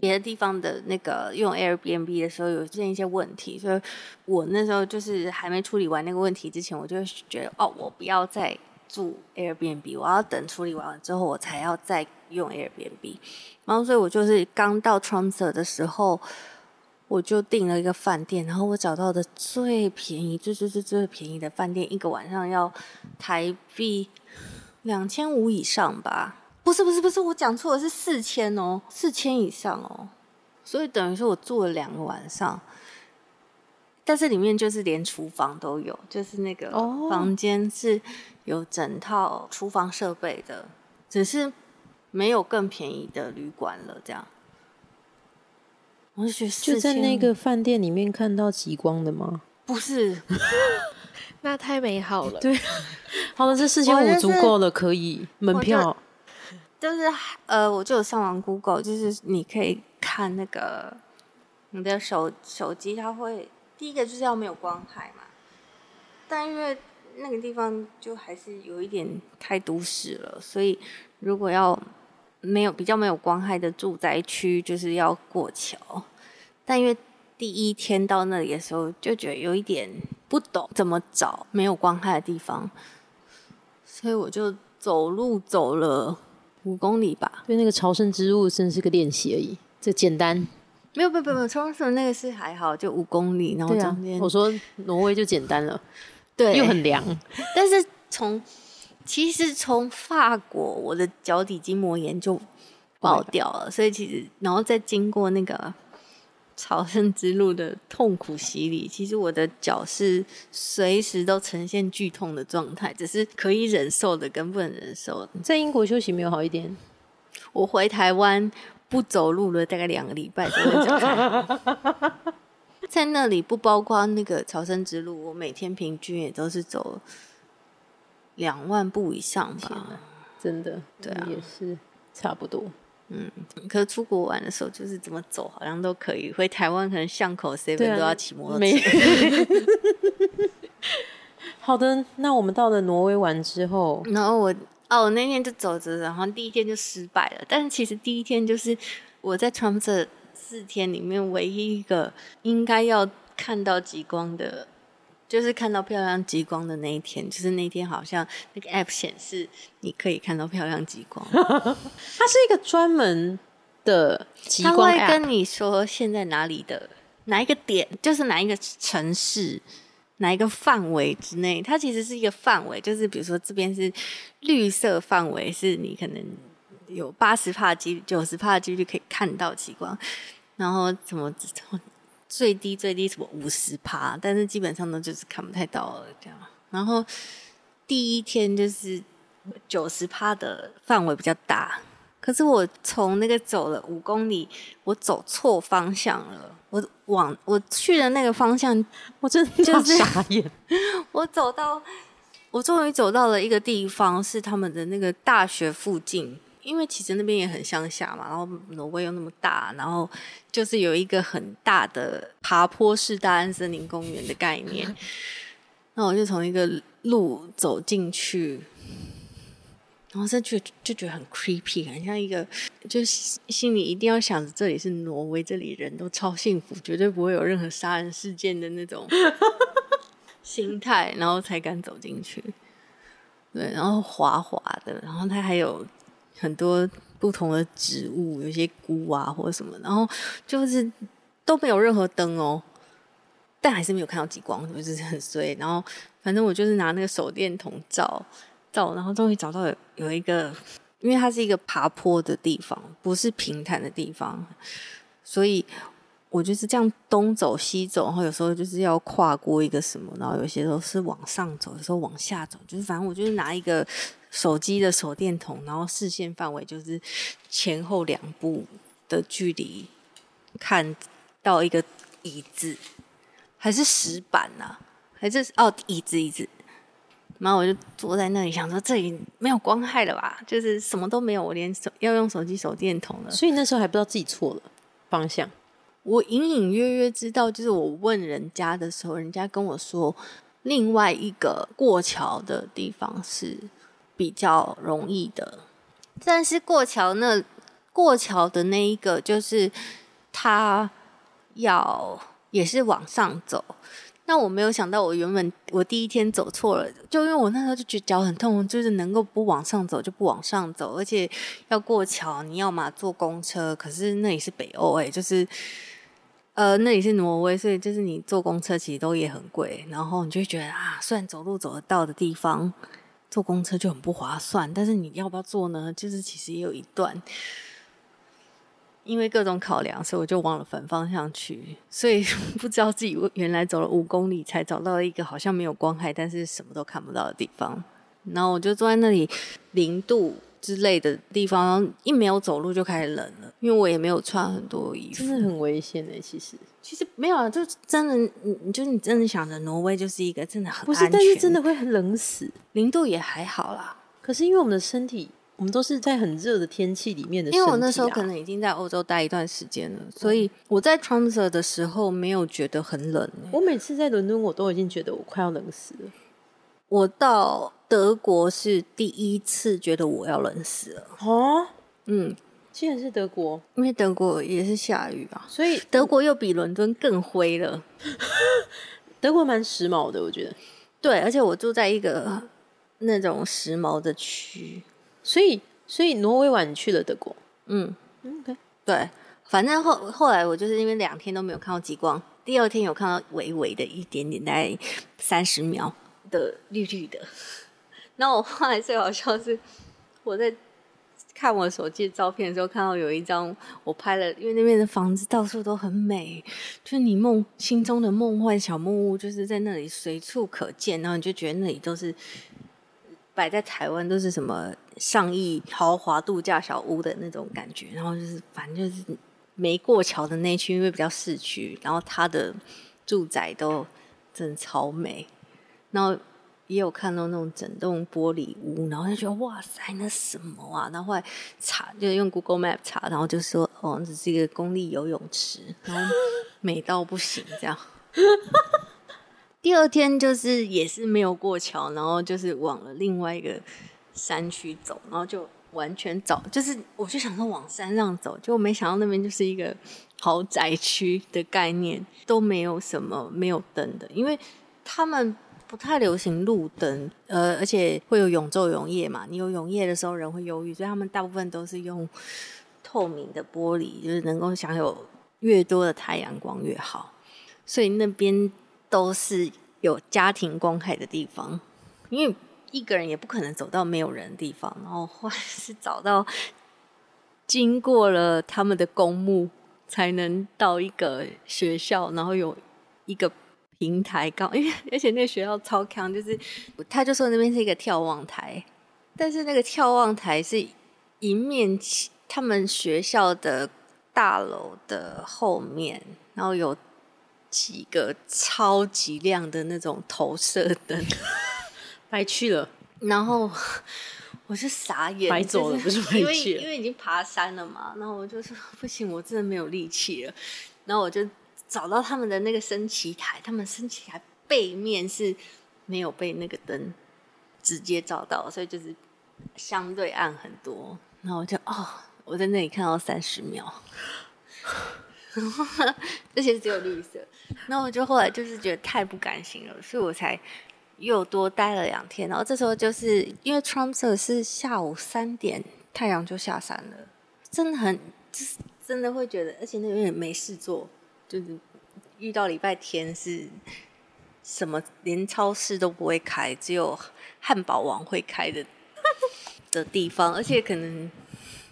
别的地方的那个用 Airbnb 的时候有出现一些问题，所以我那时候就是还没处理完那个问题之前，我就觉得哦，我不要再住 Airbnb，我要等处理完了之后，我才要再用 Airbnb。然后所以我就是刚到 Tromsø 的时候。我就订了一个饭店，然后我找到的最便宜、最最最最便宜的饭店，一个晚上要台币两千五以上吧？不是不是不是，我讲错了，是四千哦，四千以上哦。所以等于说我住了两个晚上，但是里面就是连厨房都有，就是那个哦房间是有整套厨房设备的，只是没有更便宜的旅馆了。这样，我就觉得就在那4500个饭店里面看到极光的吗？不是 那太美好了。对 好了，这四千五足够了，可以门票。就是呃，我就有上网 Google，就是你可以看那个你的手手机，它会第一个就是要没有光害嘛，但因为那个地方就还是有一点太都市了，所以如果要没有比较没有光害的住宅区，就是要过桥，但因为第一天到那里的时候，就觉得有一点不懂怎么找没有光害的地方，所以我就走路走了五公里吧。对，那个朝圣之路真是个练习而已，这简单。没有，不不不，冲绳那个是还好，就五公里，然后我说挪威就简单了，对又很凉。但是从其实从法国，我的脚底筋膜炎就爆掉了所以其实然后再经过那个朝圣之路的痛苦洗礼，其实我的脚是随时都呈现剧痛的状态，只是可以忍受的跟不能忍受的。在英国休息没有好一点，我回台湾不走路了，大概两个礼拜。在那里不包括那个朝圣之路，我每天平均也都是走两万步以上吧。真的，对啊也是差不多。可是出国玩的时候，就是怎么走好像都可以。回台湾可能巷口 seven 啊都要骑摩托车。好的，那我们到了挪威玩之后，然后我哦，我那天就走着，然后第一天就失败了。但是其实第一天就是我在 Trump 这四天里面唯一一个应该要看到极光的，就是看到漂亮极光的那一天。就是那天好像那个 app 显示你可以看到漂亮极光，它是一个专门的极光会 app，跟你说现在哪里的哪一个点，就是哪一个城市。哪一个范围之内，它其实是一个范围，就是比如说这边是绿色范围，是你可能有八十帕几率、九十帕的几率可以看到极光，然后怎么最低最低什么五十趴，但是基本上呢就是看不太到了这样。然后第一天就是九十趴的范围比较大，可是我从那个走了五公里，我走错方向了。我往我去的那个方向，我真的就是傻眼。我走到，我终于走到了一个地方，是他们的那个大学附近。因为其实那边也很乡下嘛，然后挪威又那么大，然后就是有一个很大的爬坡式大安森林公园的概念。那我就从一个路走进去，然后这就就觉得很 creepy，很像一个，就是心里一定要想着这里是挪威，这里人都超幸福，绝对不会有任何杀人事件的那种 心态，然后才敢走进去。对，然后滑滑的，然后它还有很多不同的植物，有些菇啊或者什么，然后就是都没有任何灯哦，但还是没有看到极光，就是很衰。然后反正我就是拿那个手电筒照照，然后终于找到有有一个，因为它是一个爬坡的地方，不是平坦的地方，所以我就是这样东走西走，然后有时候就是要跨过一个什么，然后有些时候是往上走，有时候往下走，就是反正我就是拿一个手机的手电筒，然后视线范围就是前后两步的距离，看到一个椅子，还是石板呐、还是哦椅子椅子。然后我就坐在那里想说，这里没有光害了吧？就是什么都没有，我连手要用手机手电筒了。所以那时候还不知道自己错了方向。我隐隐约约知道，就是我问人家的时候，人家跟我说，另外一个过桥的地方是比较容易的，但是过桥那过桥的那一个，就是它要也是往上走。那我没有想到，我原本我第一天走错了，就因为我那时候就觉得脚很痛，就是能够不往上走就不往上走，而且要过桥，你要么坐公车，可是那里是北欧哎、就是呃那里是挪威，所以就是你坐公车其实都也很贵，然后你就觉得啊，虽然走路走得到的地方，坐公车就很不划算，但是你要不要坐呢？就是其实也有一段。因为各种考量，所以我就往了反方向去，所以 不知道自己原来走了五公里才找到了一个好像没有光害，但是什么都看不到的地方。然后我就坐在那里零度之类的地方，一没有走路就开始冷了，因为我也没有穿很多衣服真。的很危险哎、其实其实没有啊，就真的，你你就是你真的想着挪威就是一个真的很不是，但是真的会很冷死。零度也还好啦，可是因为我们的身体，我们都是在很热的天气里面的、因为我那时候可能已经在欧洲待一段时间了，所以我在 Tromsø 的时候没有觉得很冷、欸。我每次在伦敦，我都已经觉得我快要冷死了。我到德国是第一次觉得我要冷死了，哦，嗯，既然是德国，因为德国也是下雨啊，所以德国又比伦敦更灰了。德国蛮时髦的，我觉得。对，而且我住在一个那种时髦的区，所以，所以挪威晚去了德国。嗯，嗯，OK，对，反正后后来我就是因为两天都没有看到极光，第二天有看到微微的一点点，大概三十秒的绿绿的。那我后来最好笑是我在看我手机的照片的时候，看到有一张我拍了，因为那边的房子到处都很美，就是你梦心中的梦幻小木屋，就是在那里随处可见，然后你就觉得那里都是摆在台湾都是什么上亿豪华度假小屋的那种感觉，然后就是反正就是没过桥的那一区，因为比较市区，然后它的住宅都真的超美，然后。也有看到那种整栋玻璃屋，然后就觉得哇塞，那什么啊？然后后来查，就用 Google Map 查，然后就说哦，这是一个公立游泳池，然后美到不行这样。第二天就是也是没有过桥，然后就是往了另外一个山区走，然后就完全找，就是我就想说往山上走，就没想到那边就是一个豪宅区的概念，都没有什么没有灯的，因为他们。不太流行路灯，呃，而且会有永昼永夜嘛。你有永夜的时候，人会忧郁，所以他们大部分都是用透明的玻璃，就是能够享有越多的太阳光越好。所以那边都是有家庭光害的地方，因为一个人也不可能走到没有人的地方。然后或是找到经过了他们的公墓，才能到一个学校，然后有一个。平台高，因为而且那个学校超强，就是他就说那边是一个眺望台，但是那个眺望台是一面他们学校的大楼的后面，然后有几个超级亮的那种投射灯，白去了，然后我是傻眼，白走了，不是白去了，因为已经爬山了嘛，然后我就说不行，我真的没有力气了，然后我就。找到他们的那个升旗台，他们升旗台背面是没有被那个灯直接照到，所以就是相对暗很多。然后我就哦，我在那里看到三十秒，这些只有绿色。那我就后来就是觉得太不甘心了，所以我才又多待了两天。然后这时候就是因为 Trump 是下午三点太阳就下山了，真的很就是真的会觉得，而且那有点没事做。就是遇到礼拜天是什么，连超市都不会开，只有汉堡王会开的的地方，而且可能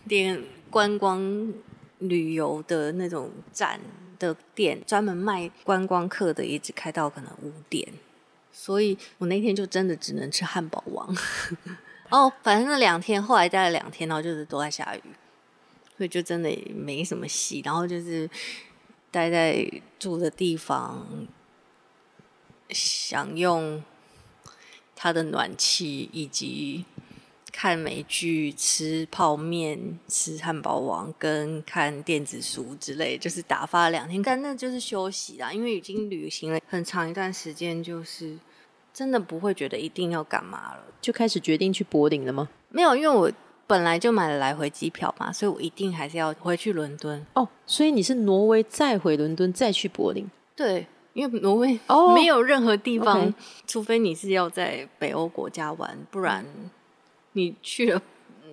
连观光旅游的那种站的店，专门卖观光客的，也只开到可能五点，所以我那天就真的只能吃汉堡王。哦，反正那两天后来待了两天，然后就是都在下雨，所以就真的没什么戏，然后就是。待在住的地方，享用它的暖气，以及看美剧、吃泡面、吃汉堡王，跟看电子书之类，就是打发两天。但那就是休息啦，因为已经旅行了很长一段时间，就是真的不会觉得一定要干嘛了，就开始决定去柏林了吗？没有，因为我。本来就买了来回机票嘛，所以我一定还是要回去伦敦哦。所以你是挪威再回伦敦再去柏林？对，因为挪威哦没有任何地方，除非你是要在北欧国家玩，不然你去了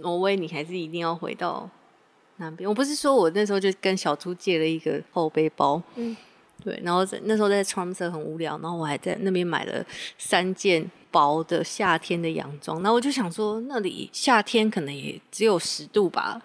挪威，你还是一定要回到南边。我不是说我那时候就跟小猪借了一个后背包，嗯，对，然后在那时候在 Tromsø 很无聊，然后我还在那边买了三件。薄的夏天的洋装，然后我就想说，那里夏天可能也只有十度吧。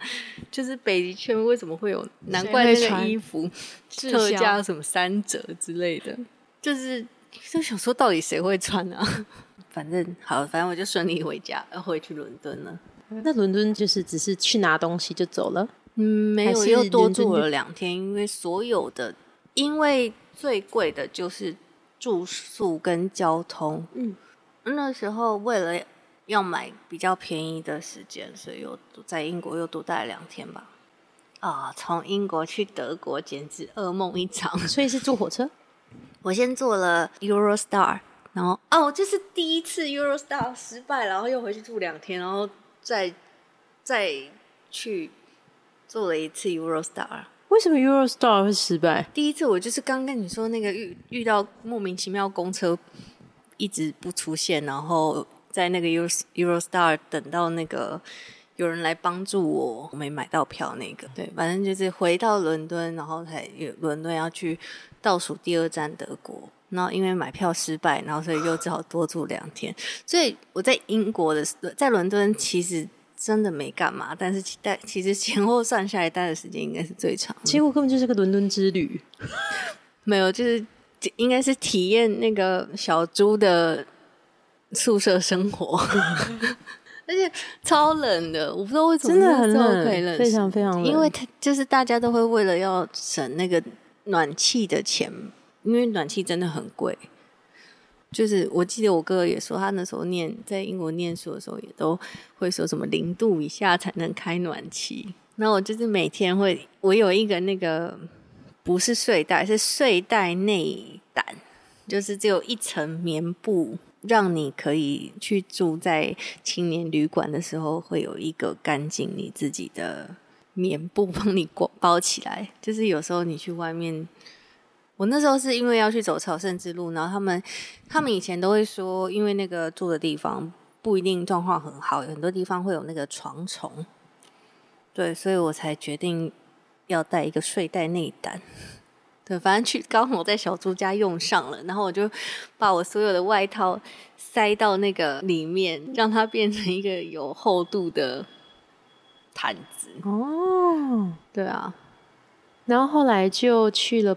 就是北极圈为什么会有？难怪那个衣服特价什么三折之类的。就是就想说，到底谁会穿啊？反正好，反正我就顺利回家，要回去伦敦了。那伦敦就是只是去拿东西就走了？嗯，没有，又多住了两天，因为所有的，因为最贵的就是住宿跟交通。嗯。那时候为了要买比较便宜的时间，所以又在英国又多待了两天吧。啊，从英国去德国简直噩梦一场。所以是坐火车？我先坐了 Eurostar，然后哦，这是第一次 Eurostar 失败，然后又回去住两天，然后再再去做了一次 Eurostar。为什么 Eurostar 会失败？第一次我就是刚跟你说那个遇遇到莫名其妙公车。一直不出现，然后在那个 Euro Eurostar 等到那个有人来帮助我，没买到票那个，对，反正就是回到伦敦，然后才伦敦要去倒数第二站德国，然后因为买票失败，然后所以又只好多住两天。所以我在英国的在伦敦其实真的没干嘛，但是其待其实前后算下来待的时间应该是最长的。结果根本就是个伦敦之旅。没有，就是应该是体验那个小猪的宿舍生活，而且超冷的，我不知道为什么真的很冷，非常非常冷因为他就是大家都会为了要省那个暖气的钱，因为暖气真的很贵。就是我记得我哥哥也说，他那时候念在英国念书的时候，也都会说什么零度以下才能开暖气。那我就是每天会，我有一个那个不是睡袋，是睡袋内胆，就是只有一层棉布，让你可以去住在青年旅馆的时候，会有一个干净你自己的棉布帮你裹包起来。就是有时候你去外面。我那时候是因为要去走朝圣之路，然后他们他们以前都会说，因为那个住的地方不一定状况很好，有很多地方会有那个床虫，对，所以我才决定要带一个睡袋内胆。对，反正去刚好在小猪家用上了，然后我就把我所有的外套塞到那个里面，让它变成一个有厚度的毯子。哦，对啊，然后后来就去了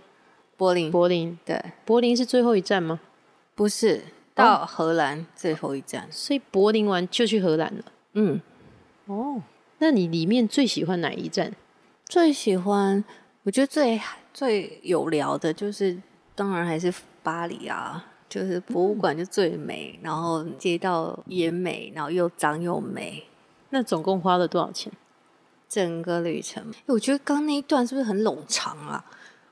柏林，柏林。对，柏林是最后一站吗？不是到荷兰最后一站。所以柏林完就去荷兰了。嗯，哦，那你里面最喜欢哪一站？最喜欢，我觉得最最有聊的就是，当然还是巴黎啊，就是博物馆就最美，然后街道也美，然后又脏又美，那总共花了多少钱？整个旅程，诶我觉得刚那一段是不是很冗长啊？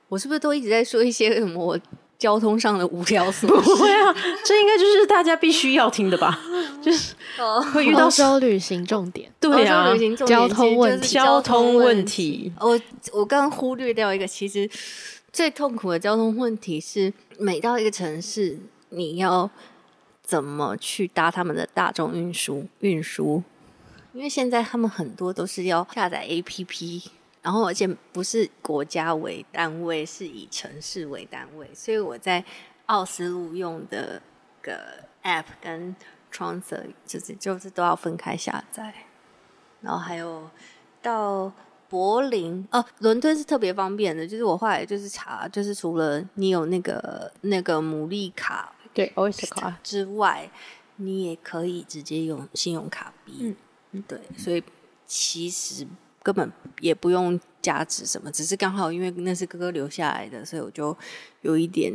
我是不是都一直在说一些什么我交通上的无聊琐 事？对啊，这应该就是大家必须要听的吧？就是哦 会遇到欧洲旅行重点，对啊欧洲旅，行重点交通问题其实就是交通问问题。我我刚刚忽略掉一个，其实最痛苦的交通问题是，每到一个城市，你要怎么去搭他们的大众运输运输？因为现在他们很多都是要下载 APP，然后而且不是国家为单位，是以城市为单位，所以我在奥斯陆用的个 App 跟 Transfer 就是就是都要分开下载。然后还有到柏林哦，伦敦是特别方便的，就是我后来就是查，就是除了你有那个那个牡蛎卡对，Oyster 卡，之外，你也可以直接用信用卡币。嗯，对，所以其实根本也不用加值什么，只是刚好因为那是哥哥留下来的，所以我就有一点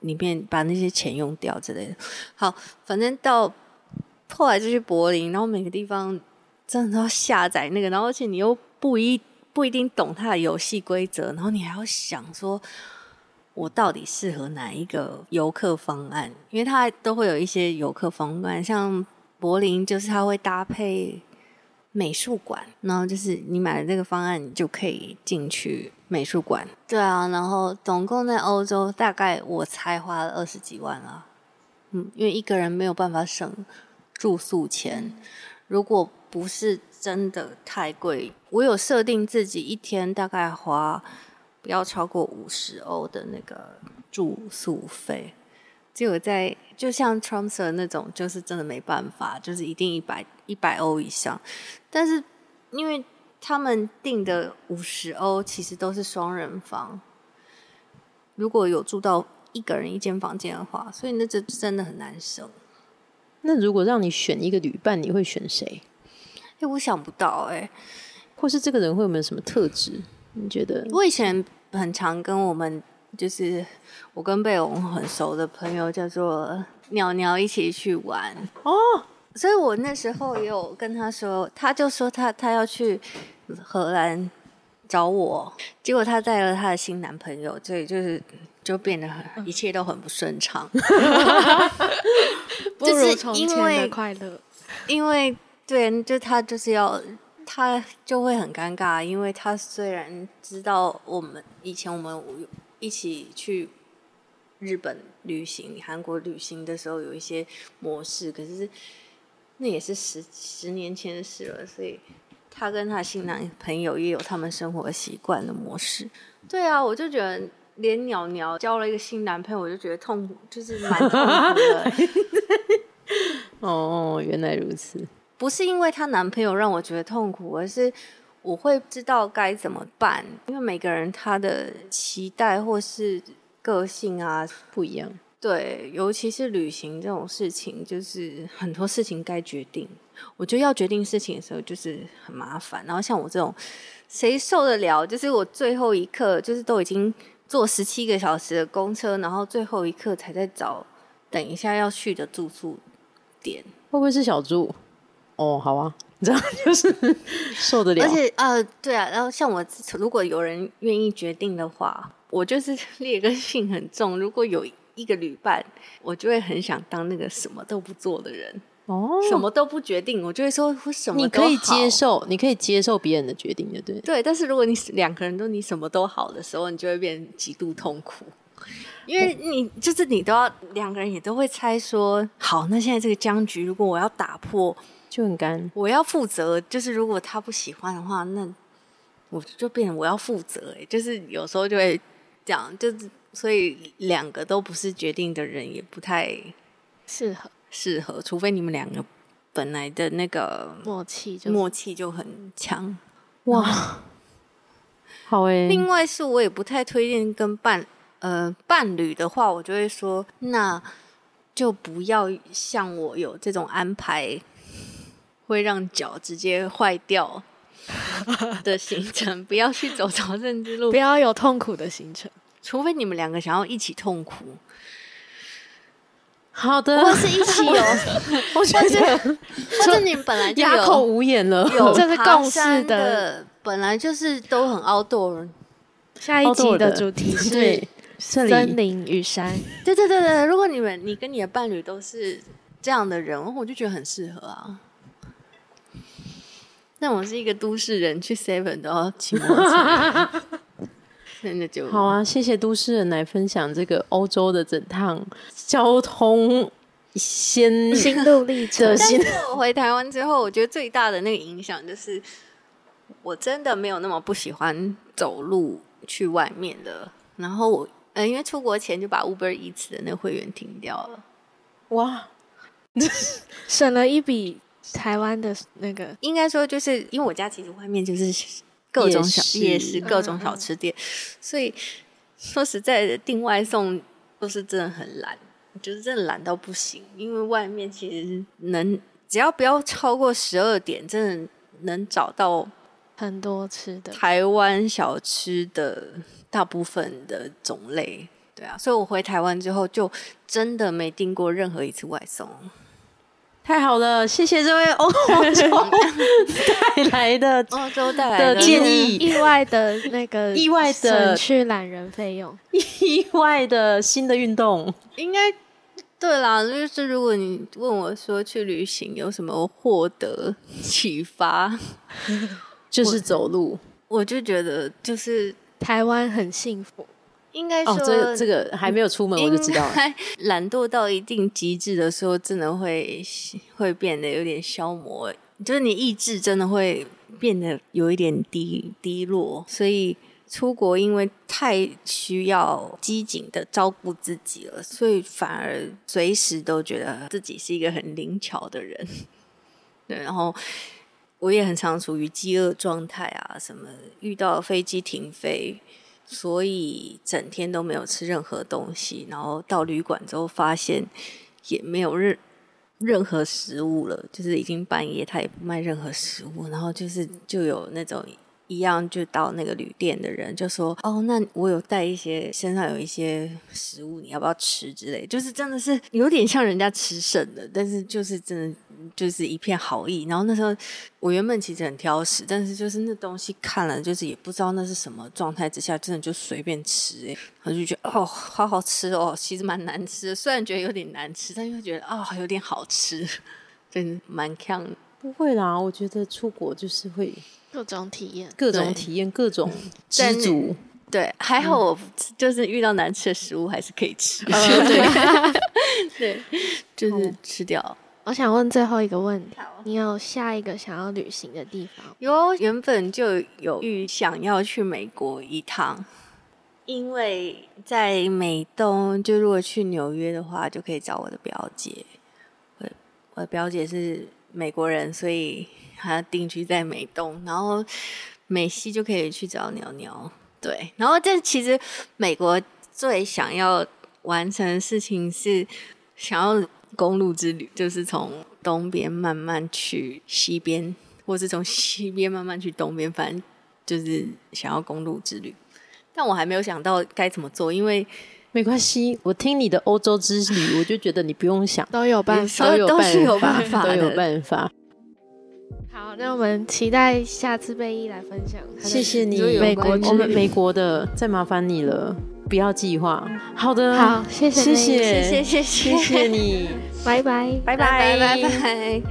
里面把那些钱用掉之类的。好，反正到后来就去柏林，然后每个地方真的都要下载那个，然后而且你又不一不一定懂它的游戏规则，然后你还要想说。我到底适合哪一个游客方案？因为它都会有一些游客方案，像柏林就是它会搭配美术馆，然后就是你买了这个方案，你就可以进去美术馆。对啊，然后总共在欧洲大概我才花了二十几万啊。嗯，因为一个人没有办法省住宿钱，如果不是真的太贵，我有设定自己一天大概花不要超过五十欧的那个住宿费。只有在就像 Trumpsir 那种，就是真的没办法，就是一定一百一百欧以上。但是因为他们订的五十欧其实都是双人房，如果有住到一个人一间房间的话，所以那这真的很难省。那如果让你选一个旅伴，你会选谁？哎、我想不到哎、或是这个人会有没有什么特质？你觉得？我以前很常跟我们就是我跟贝龙很熟的朋友叫做鸟鸟一起去玩哦，所以我那时候也有跟他说，他就说他他要去荷兰找我，结果他带了他的新男朋友，所以就是就变得很一切都很不顺畅 不如就是从前的快乐。因为对，就他就是要，他就会很尴尬，因为他虽然知道我们以前我们一起去日本旅行、韩国旅行的时候有一些模式，可是那也是十十年前的事了，所以她跟她新男朋友也有他们生活习惯的模式。对啊，我就觉得。连鸟鸟交了一个新男朋友，我就觉得痛苦，就是蛮痛苦的。哦，原来如此。不是因为她男朋友让我觉得痛苦，而是我会知道该怎么办，因为每个人他的期待或是个性啊不一样。对，尤其是旅行这种事情，就是很多事情该决定。我觉得要决定事情的时候，就是很麻烦。然后像我这种，谁受得了？就是我最后一刻，就是都已经坐十七个小时的公车，然后最后一刻才在找等一下要去的住宿点。会不会是小猪？哦，好啊，这样 就是受得了。而且呃，对啊，然后像我，如果有人愿意决定的话，我就是劣根性很重。如果有一个旅伴，我就会很想当那个什么都不做的人，哦，什么都不决定，我就会说我什么你可以接受，你可以接受别人的决定的，对。对，但是如果你两个人都你什么都好的时候，你就会变极度痛苦，因为你就是你都要两个人也都会猜说，好，那现在这个僵局，如果我要打破，就很干。我要负责，就是如果他不喜欢的话，那我就变成我要负责、欸，就是有时候就会这样，就是所以两个都不是决定的人，也不太适合适合，除非你们两个本来的那个默契就默契就很强。哇，好诶、另外是我也不太推荐跟伴呃伴侣的话，我就会说，那就不要像我有这种安排，会让脚直接坏掉 的行程，不要去走朝圣之路。不，要有痛苦的行程。除非你们两个想要一起痛苦，好的，或是一起有，我觉得或者你们本来就哑口有无言了。有 这是共识的。的，本来就是都很 outdoor。下一集的主题是森林。与山，对对对对，如果你们你跟你的伴侣都是这样的人，我就觉得很适合啊。但我是一个都市人，去 Seven 都要骑摩托车，真的就好啊，谢谢都市人来分享这个欧洲的整趟交通先心路 历程。但是我回台湾之后，我觉得最大的那个影响就是，我真的没有那么不喜欢走路去外面的。然后我呃，因为出国前就把 Uber Eats 的那个会员停掉了。哇，省了一笔台湾的那个应该说，就是因为我家其实外面就是各种小夜市各种小吃店，所以说实在的，订外送都是真的很懒，就是真的懒到不行。因为外面其实能只要不要超过十二点，真的能找到很多吃的，台湾小吃的大部分的种类。对啊，所以我回台湾之后，就真的没订过任何一次外送。太好了，谢谢这位欧洲带来的 欧洲带来的的建议意外的那个意外的省去懒人费用，意外的新的运动。应该对啦，就是如果你问我说去旅行有什么获得启发，就是走路我就觉得就是台湾很幸福。应该说、哦，这个这个还没有出门我就知道了。懒惰到一定极致的时候，真的会会变得有点消磨，就是你意志真的会变得有一点低低落，所以。出国因为太需要机警的照顾自己了，所以反而随时都觉得自己是一个很灵巧的人。对，然后我也很常处于饥饿状态啊，什么遇到飞机停飞，所以整天都没有吃任何东西。然后到旅馆之后，发现也没有任任何食物了，就是已经半夜，他也不卖任何食物。然后就是就有那种一样，就到那个旅店的人就说：“哦，那我有带一些身上有一些食物，你要不要吃之类？”就是真的是有点像人家吃剩的，但是就是真的就是一片好意。然后那时候我原本其实很挑食，但是就是那东西看了，就是也不知道那是什么状态之下，真的就随便吃、欸，我就觉得哦，好好吃哦，其实蛮难吃的，虽然觉得有点难吃，但又觉得哦，有点好吃，真的蛮强。不会啦，我觉得出国就是会各种体验，各种对体验，各种但知足。对，还好我就是遇到难吃的食物还是可以吃，对，对，就是吃掉。我想问最后一个问题：你有下一个想要旅行的地方？有原本就有预想要去美国一趟，因为在美东，就如果去纽约的话，就可以找我的表姐。我我的表姐是美国人，所以他定居在美东，然后美西就可以去找鸟鸟。对，然后这其实美国最想要完成的事情是想要公路之旅，就是从东边慢慢去西边，或是从西边慢慢去东边，反正就是想要公路之旅。但我还没有想到该怎么做，因为没关系，我听你的欧洲之旅，我就觉得你不用想，都有办法，都有都是有办办法都有办法。好，那我们期待下次贝伊来分享。谢谢你，美国我们美国的，再麻烦你了，不要计划。好的，好，谢谢谢谢，谢谢谢谢谢你。拜拜。拜拜拜拜拜。